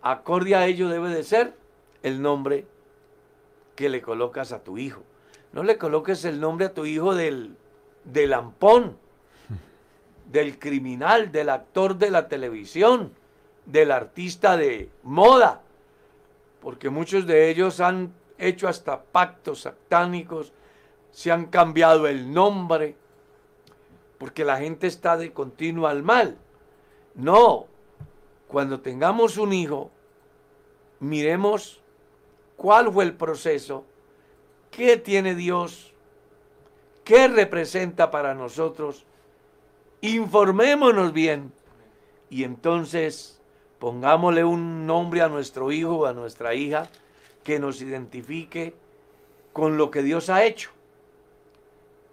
acorde a ello debe de ser el nombre que le colocas a tu hijo. No le coloques el nombre a tu hijo del, del ampón, del criminal, del actor de la televisión, del artista de moda, porque muchos de ellos han hecho hasta pactos satánicos, se han cambiado el nombre, porque la gente está de continuo al mal. No, cuando tengamos un hijo, miremos cuál fue el proceso, qué tiene Dios, qué representa para nosotros, informémonos bien y entonces pongámosle un nombre a nuestro hijo o a nuestra hija que nos identifique con lo que Dios ha hecho,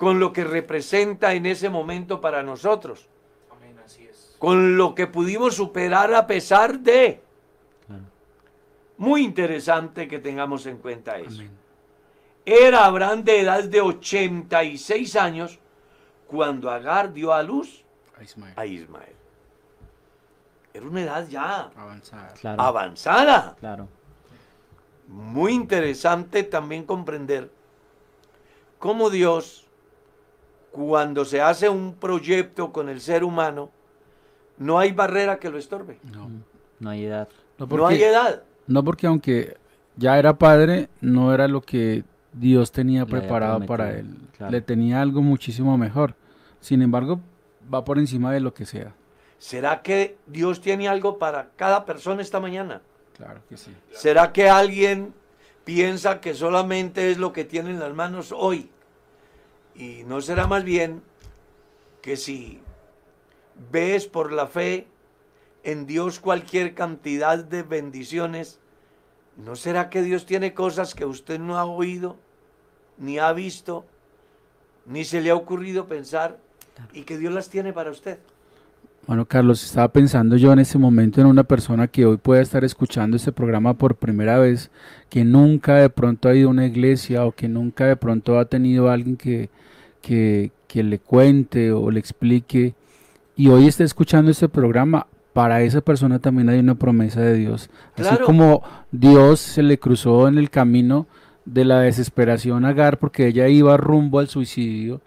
con lo que representa en ese momento para nosotros, Amén, así es. con lo que pudimos superar a pesar de. Claro. Muy interesante que tengamos en cuenta eso. Amén. Era Abraham de edad de 86 años cuando Agar dio a luz A Ismael. a Ismael. Era una edad ya Avanzada. Claro. avanzada. Claro. Muy interesante también comprender cómo Dios, cuando se hace un proyecto con el ser humano, no hay barrera que lo estorbe. No. No hay edad. No, No hay edad. No porque aunque ya era padre, no era lo que Dios tenía preparado para él. claro. Le tenía algo muchísimo mejor. Sin embargo, va por encima de lo que sea. ¿Será que Dios tiene algo para cada persona esta mañana? Claro que sí. ¿Será que alguien piensa que solamente es lo que tiene en las manos hoy? Y no será más bien que si ves por la fe en Dios cualquier cantidad de bendiciones, ¿no será que Dios tiene cosas que usted no ha oído, ni ha visto, ni se le ha ocurrido pensar y que Dios las tiene para usted? Bueno, Carlos, estaba pensando yo en ese momento en una persona que hoy puede estar escuchando este programa por primera vez, que nunca de pronto ha ido a una iglesia o que nunca de pronto ha tenido alguien que, que, que le cuente o le explique y hoy está escuchando este programa. Para esa persona también hay una promesa de Dios. Así como Dios se le cruzó en el camino de la desesperación a Agar porque ella iba rumbo al suicidio,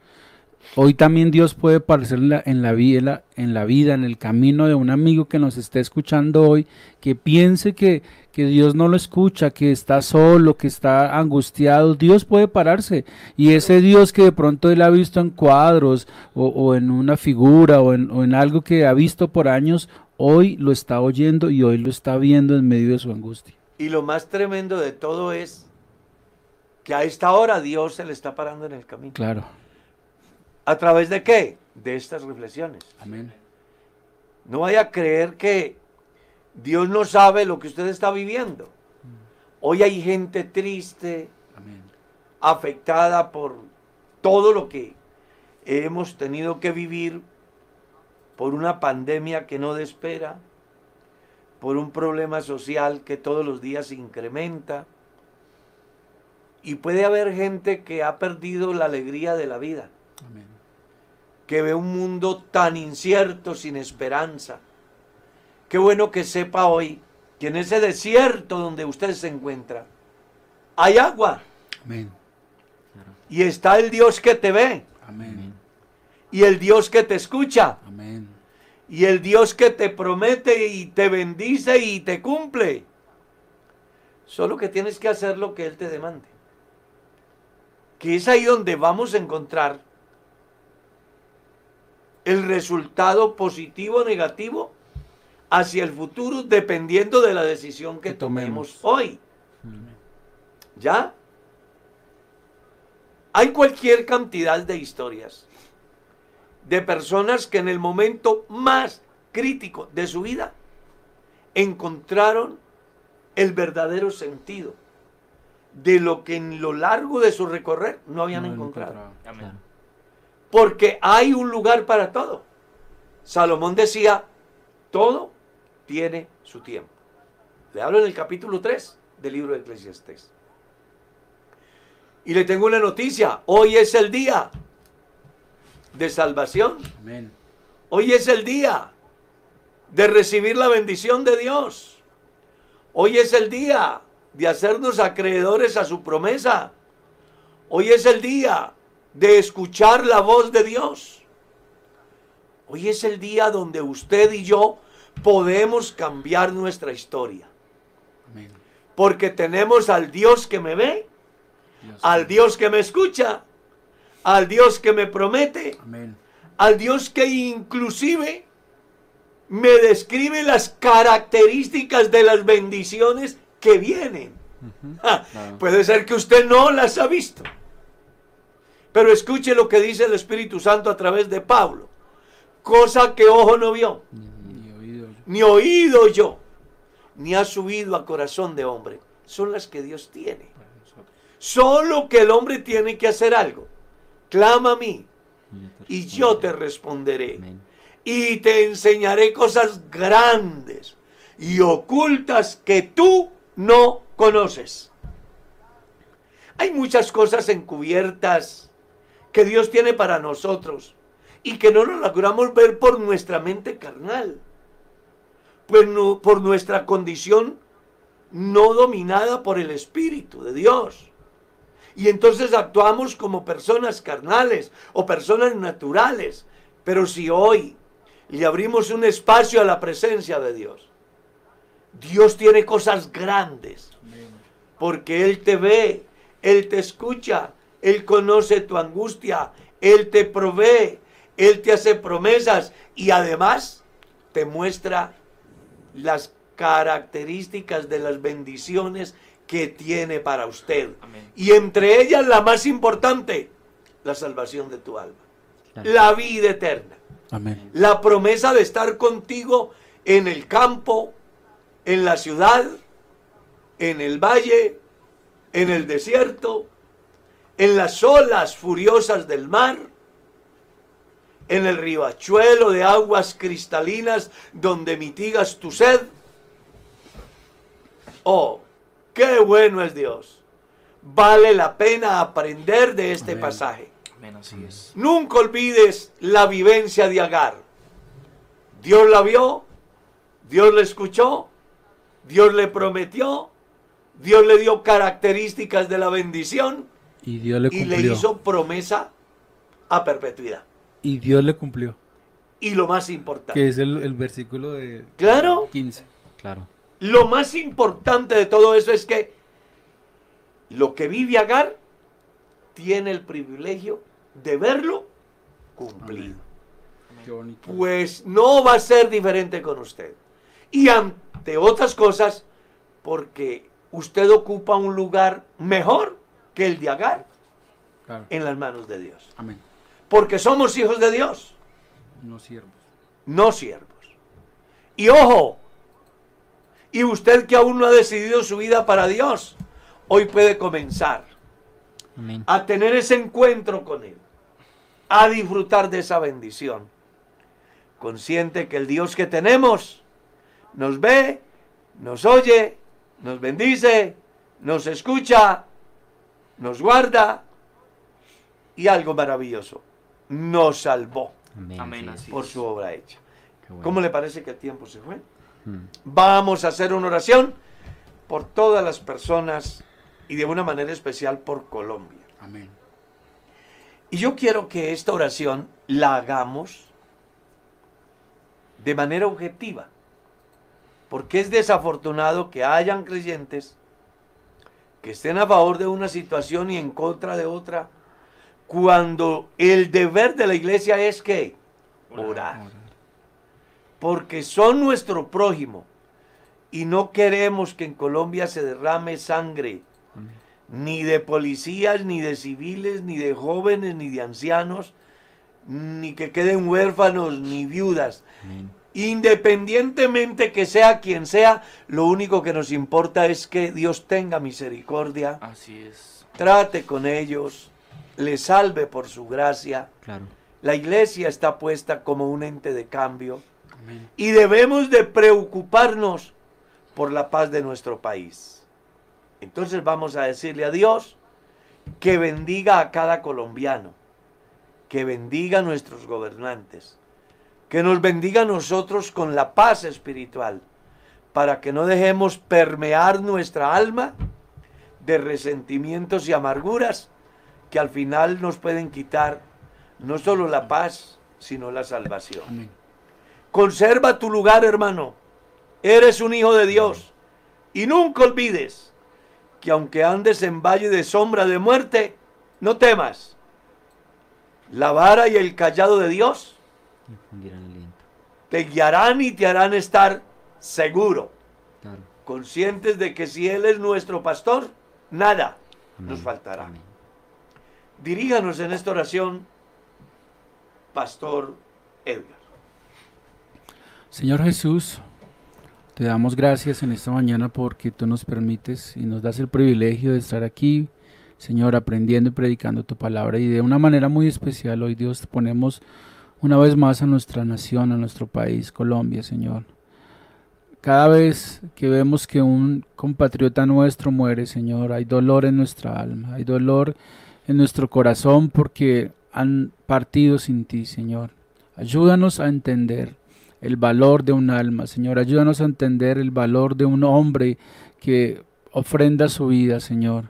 Hoy también Dios puede aparecer en la, en, la vida, en la vida, en el camino de un amigo que nos esté escuchando hoy, que piense que, que Dios no lo escucha, que está solo, que está angustiado. Dios puede pararse. Y ese Dios que de pronto él ha visto en cuadros o, o en una figura o en, o en algo que ha visto por años, hoy lo está oyendo y hoy lo está viendo en medio de su angustia. Y lo más tremendo de todo es que a esta hora Dios se le está parando en el camino. Claro. ¿A través de qué? De estas reflexiones. Amén. No vaya a creer que Dios no sabe lo que usted está viviendo. Hoy hay gente triste, Amén. afectada por todo lo que hemos tenido que vivir, por una pandemia que no despera, por un problema social que todos los días se incrementa. Y puede haber gente que ha perdido la alegría de la vida. Que ve un mundo tan incierto, sin esperanza. Qué bueno que sepa hoy que en ese desierto donde usted se encuentra, hay agua Amén. y está el Dios que te ve Amén. y el Dios que te escucha Amén. y el Dios que te promete y te bendice y te cumple. Solo que tienes que hacer lo que Él te demande. Que es ahí donde vamos a encontrar el resultado positivo o negativo hacia el futuro dependiendo de la decisión que Que tomemos. tomemos hoy. ¿Ya? Hay cualquier cantidad de historias de personas que en el momento más crítico de su vida encontraron el verdadero sentido de lo que en lo largo de su recorrer no habían No encontrado. encontraba. Amén. Porque hay un lugar para todo. Salomón decía, todo tiene su tiempo. Le hablo en el capítulo 3 del libro de Eclesiastés. Y le tengo una noticia, hoy es el día de salvación. Amén. Hoy es el día de recibir la bendición de Dios. Hoy es el día de hacernos acreedores a su promesa. Hoy es el día de escuchar la voz de Dios. Hoy es el día donde usted y yo podemos cambiar nuestra historia. Amén. Porque tenemos al Dios que me ve, Dios. al Dios que me escucha, al Dios que me promete, Amén. al Dios que inclusive me describe las características de las bendiciones que vienen. Ja, claro. Puede ser que usted no las ha visto. Pero escuche lo que dice el Espíritu Santo a través de Pablo. Cosa que ojo no vio, Ni oído yo. ni oído yo, ni ha subido a corazón de hombre. Son las que Dios tiene. Solo que el hombre tiene que hacer algo. Clama a mí y yo te responderé. Y te enseñaré cosas grandes y ocultas que tú no conoces. Hay muchas cosas encubiertas que Dios tiene para nosotros y que no nos logramos ver por nuestra mente carnal, pues no- por nuestra condición no dominada por el Espíritu de Dios. Y entonces actuamos como personas carnales o personas naturales. Pero si hoy le abrimos un espacio a la presencia de Dios, Dios tiene cosas grandes. Porque Él te ve, Él te escucha, Él conoce tu angustia, Él te provee, Él te hace promesas y además te muestra las características de las bendiciones que tiene para usted. Amén. Y entre ellas la más importante, la salvación de tu alma, la vida eterna, Amén. la promesa de estar contigo en el campo, en la ciudad, en el valle, en el desierto, en las olas furiosas del mar, en el ribachuelo de aguas cristalinas donde mitigas tu sed. Oh, qué bueno es Dios. Vale la pena aprender de este Amén. pasaje. Amén, así es. Nunca olvides la vivencia de Agar. Dios la vio, Dios la escuchó, Dios le prometió, Dios le dio características de la bendición Y Dios le y le hizo promesa a perpetuidad. Y Dios le cumplió. Y lo más importante, Que es el, el versículo de Claro. 15. Claro. lo más importante de todo eso es que lo que vive Agar tiene el privilegio de verlo cumplido. Qué bonito. pues no va a ser diferente con usted. Y ante otras cosas, porque usted ocupa un lugar mejor que el de Agar Claro. en las manos de Dios. Amén. Porque somos hijos de Dios, No siervos. no siervos. Y ojo, y usted que aún no ha decidido su vida para Dios, hoy puede comenzar Amén. a tener ese encuentro con Él, a disfrutar de esa bendición. Consciente que el Dios que tenemos nos ve, nos oye, nos bendice, nos escucha, nos guarda y algo maravilloso, nos salvó Amén. Amén, así es. así por es. su obra hecha. Bueno. ¿Cómo le parece que el tiempo se fue? Mm. Vamos a hacer una oración por todas las personas y de una manera especial por Colombia. Amén. Y yo quiero que esta oración la hagamos de manera objetiva, porque es desafortunado que hayan creyentes que estén a favor de una situación y en contra de otra, cuando el deber de la iglesia es que orar, porque son nuestro prójimo y no queremos que en Colombia se derrame sangre ni de policías, ni de civiles, ni de jóvenes, ni de ancianos, ni que queden huérfanos, ni viudas. Amén. Independientemente que sea quien sea, lo único que nos importa es que Dios tenga misericordia, Así es. trate con ellos, les salve por su gracia. Claro. La iglesia está puesta como un ente de cambio Amén. y debemos de preocuparnos por la paz de nuestro país. Entonces vamos a decirle a Dios que bendiga a cada colombiano, que bendiga a nuestros gobernantes, que nos bendiga a nosotros con la paz espiritual, para que no dejemos permear nuestra alma de resentimientos y amarguras que al final nos pueden quitar no solo la paz, sino la salvación. Amén. Conserva tu lugar, hermano. Eres un hijo de Dios. Y nunca olvides que aunque andes en valle de sombra de muerte, no temas. La vara y el callado de Dios Infundirán aliento. te guiarán y te harán estar seguro, Claro. conscientes de que si Él es nuestro pastor, nada nos faltará. Amén. Diríganos en esta oración, Pastor Edgar. Señor Jesús, te damos gracias en esta mañana porque tú nos permites y nos das el privilegio de estar aquí, Señor, aprendiendo y predicando tu palabra. Y de una manera muy especial hoy, Dios, te ponemos una vez más a nuestra nación, a nuestro país, Colombia, Señor. Cada vez que vemos que un compatriota nuestro muere, Señor, hay dolor en nuestra alma, hay dolor en nuestro corazón porque han partido sin ti, Señor. Ayúdanos a entender el valor de un alma, Señor. Ayúdanos a entender el valor de un hombre que ofrenda su vida, Señor.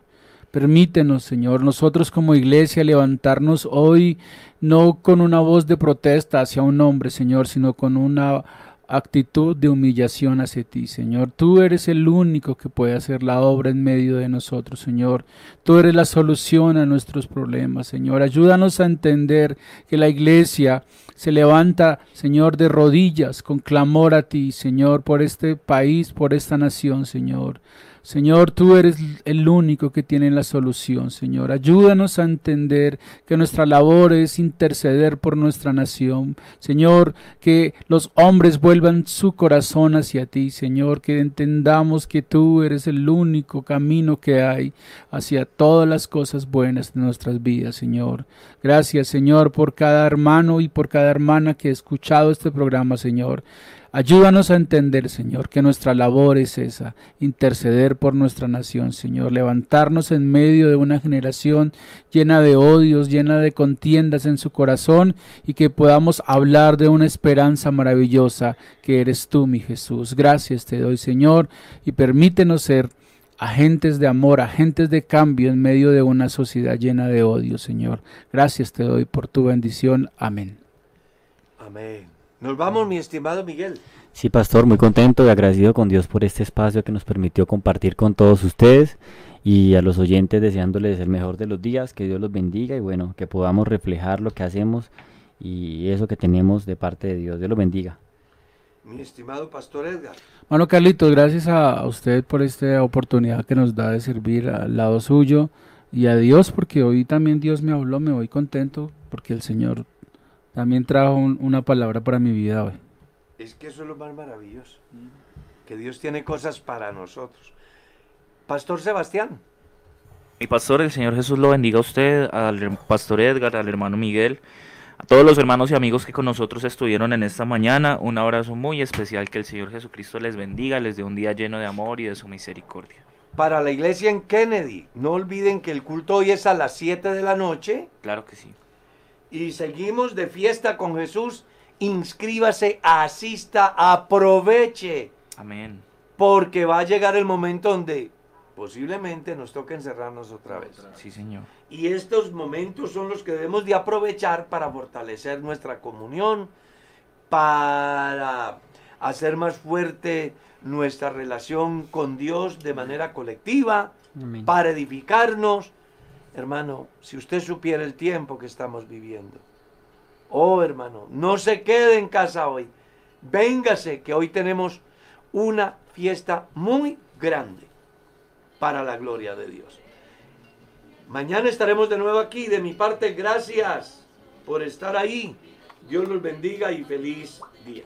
Permítenos, Señor, nosotros como iglesia levantarnos hoy no con una voz de protesta hacia un hombre, Señor, sino con una actitud de humillación hacia ti, Señor. Tú eres el único que puede hacer la obra en medio de nosotros, Señor. Tú eres la solución a nuestros problemas, Señor. Ayúdanos a entender que la iglesia se levanta, Señor, de rodillas con clamor a ti, Señor, por este país, por esta nación, Señor. Señor, tú eres el único que tiene la solución, Señor. Ayúdanos a entender que nuestra labor es interceder por nuestra nación. Señor, que los hombres vuelvan su corazón hacia ti, Señor, que entendamos que tú eres el único camino que hay hacia todas las cosas buenas de nuestras vidas, Señor. Gracias, Señor, por cada hermano y por cada hermana que ha escuchado este programa, Señor. Ayúdanos a entender, Señor, que nuestra labor es esa, interceder por nuestra nación, Señor, levantarnos en medio de una generación llena de odios, llena de contiendas en su corazón y que podamos hablar de una esperanza maravillosa que eres tú, mi Jesús. Gracias te doy, Señor, y permítenos ser agentes de amor, agentes de cambio en medio de una sociedad llena de odio, Señor. Gracias te doy por tu bendición. Amén. Amén. Nos vamos, mi estimado Miguel. Sí, pastor, muy contento y agradecido con Dios por este espacio que nos permitió compartir con todos ustedes y a los oyentes deseándoles el mejor de los días, que Dios los bendiga y bueno, que podamos reflejar lo que hacemos y eso que tenemos de parte de Dios. Dios los bendiga. Mi estimado Pastor Edgar. Bueno, Carlitos, gracias a, a usted por esta oportunidad que nos da de servir al lado suyo y a Dios, porque hoy también Dios me habló, me voy contento, porque el Señor también trajo un- una palabra para mi vida hoy. Es que eso es lo más maravilloso. Que Dios tiene cosas para nosotros. Pastor Sebastián. Mi pastor, el Señor Jesús lo bendiga a usted, al pastor Edgar, al hermano Miguel, a todos los hermanos y amigos que con nosotros estuvieron en esta mañana. Un abrazo muy especial, que el Señor Jesucristo les bendiga, les dé un día lleno de amor y de su misericordia. Para la iglesia en Kennedy, no olviden que el culto hoy es a las 7 de la noche Claro que sí. Y seguimos de fiesta con Jesús. Inscríbase, asista, aproveche, Amén. porque va a llegar el momento donde posiblemente nos toque encerrarnos otra vez. Sí, Señor. Y estos momentos son los que debemos de aprovechar para fortalecer nuestra comunión, para hacer más fuerte nuestra relación con Dios de manera colectiva, Amén. para edificarnos. Hermano, si usted supiera el tiempo que estamos viviendo. Oh, hermano, no se quede en casa hoy. Véngase que hoy tenemos una fiesta muy grande para la gloria de Dios. Mañana estaremos de nuevo aquí. De mi parte, gracias por estar ahí. Dios los bendiga y feliz día.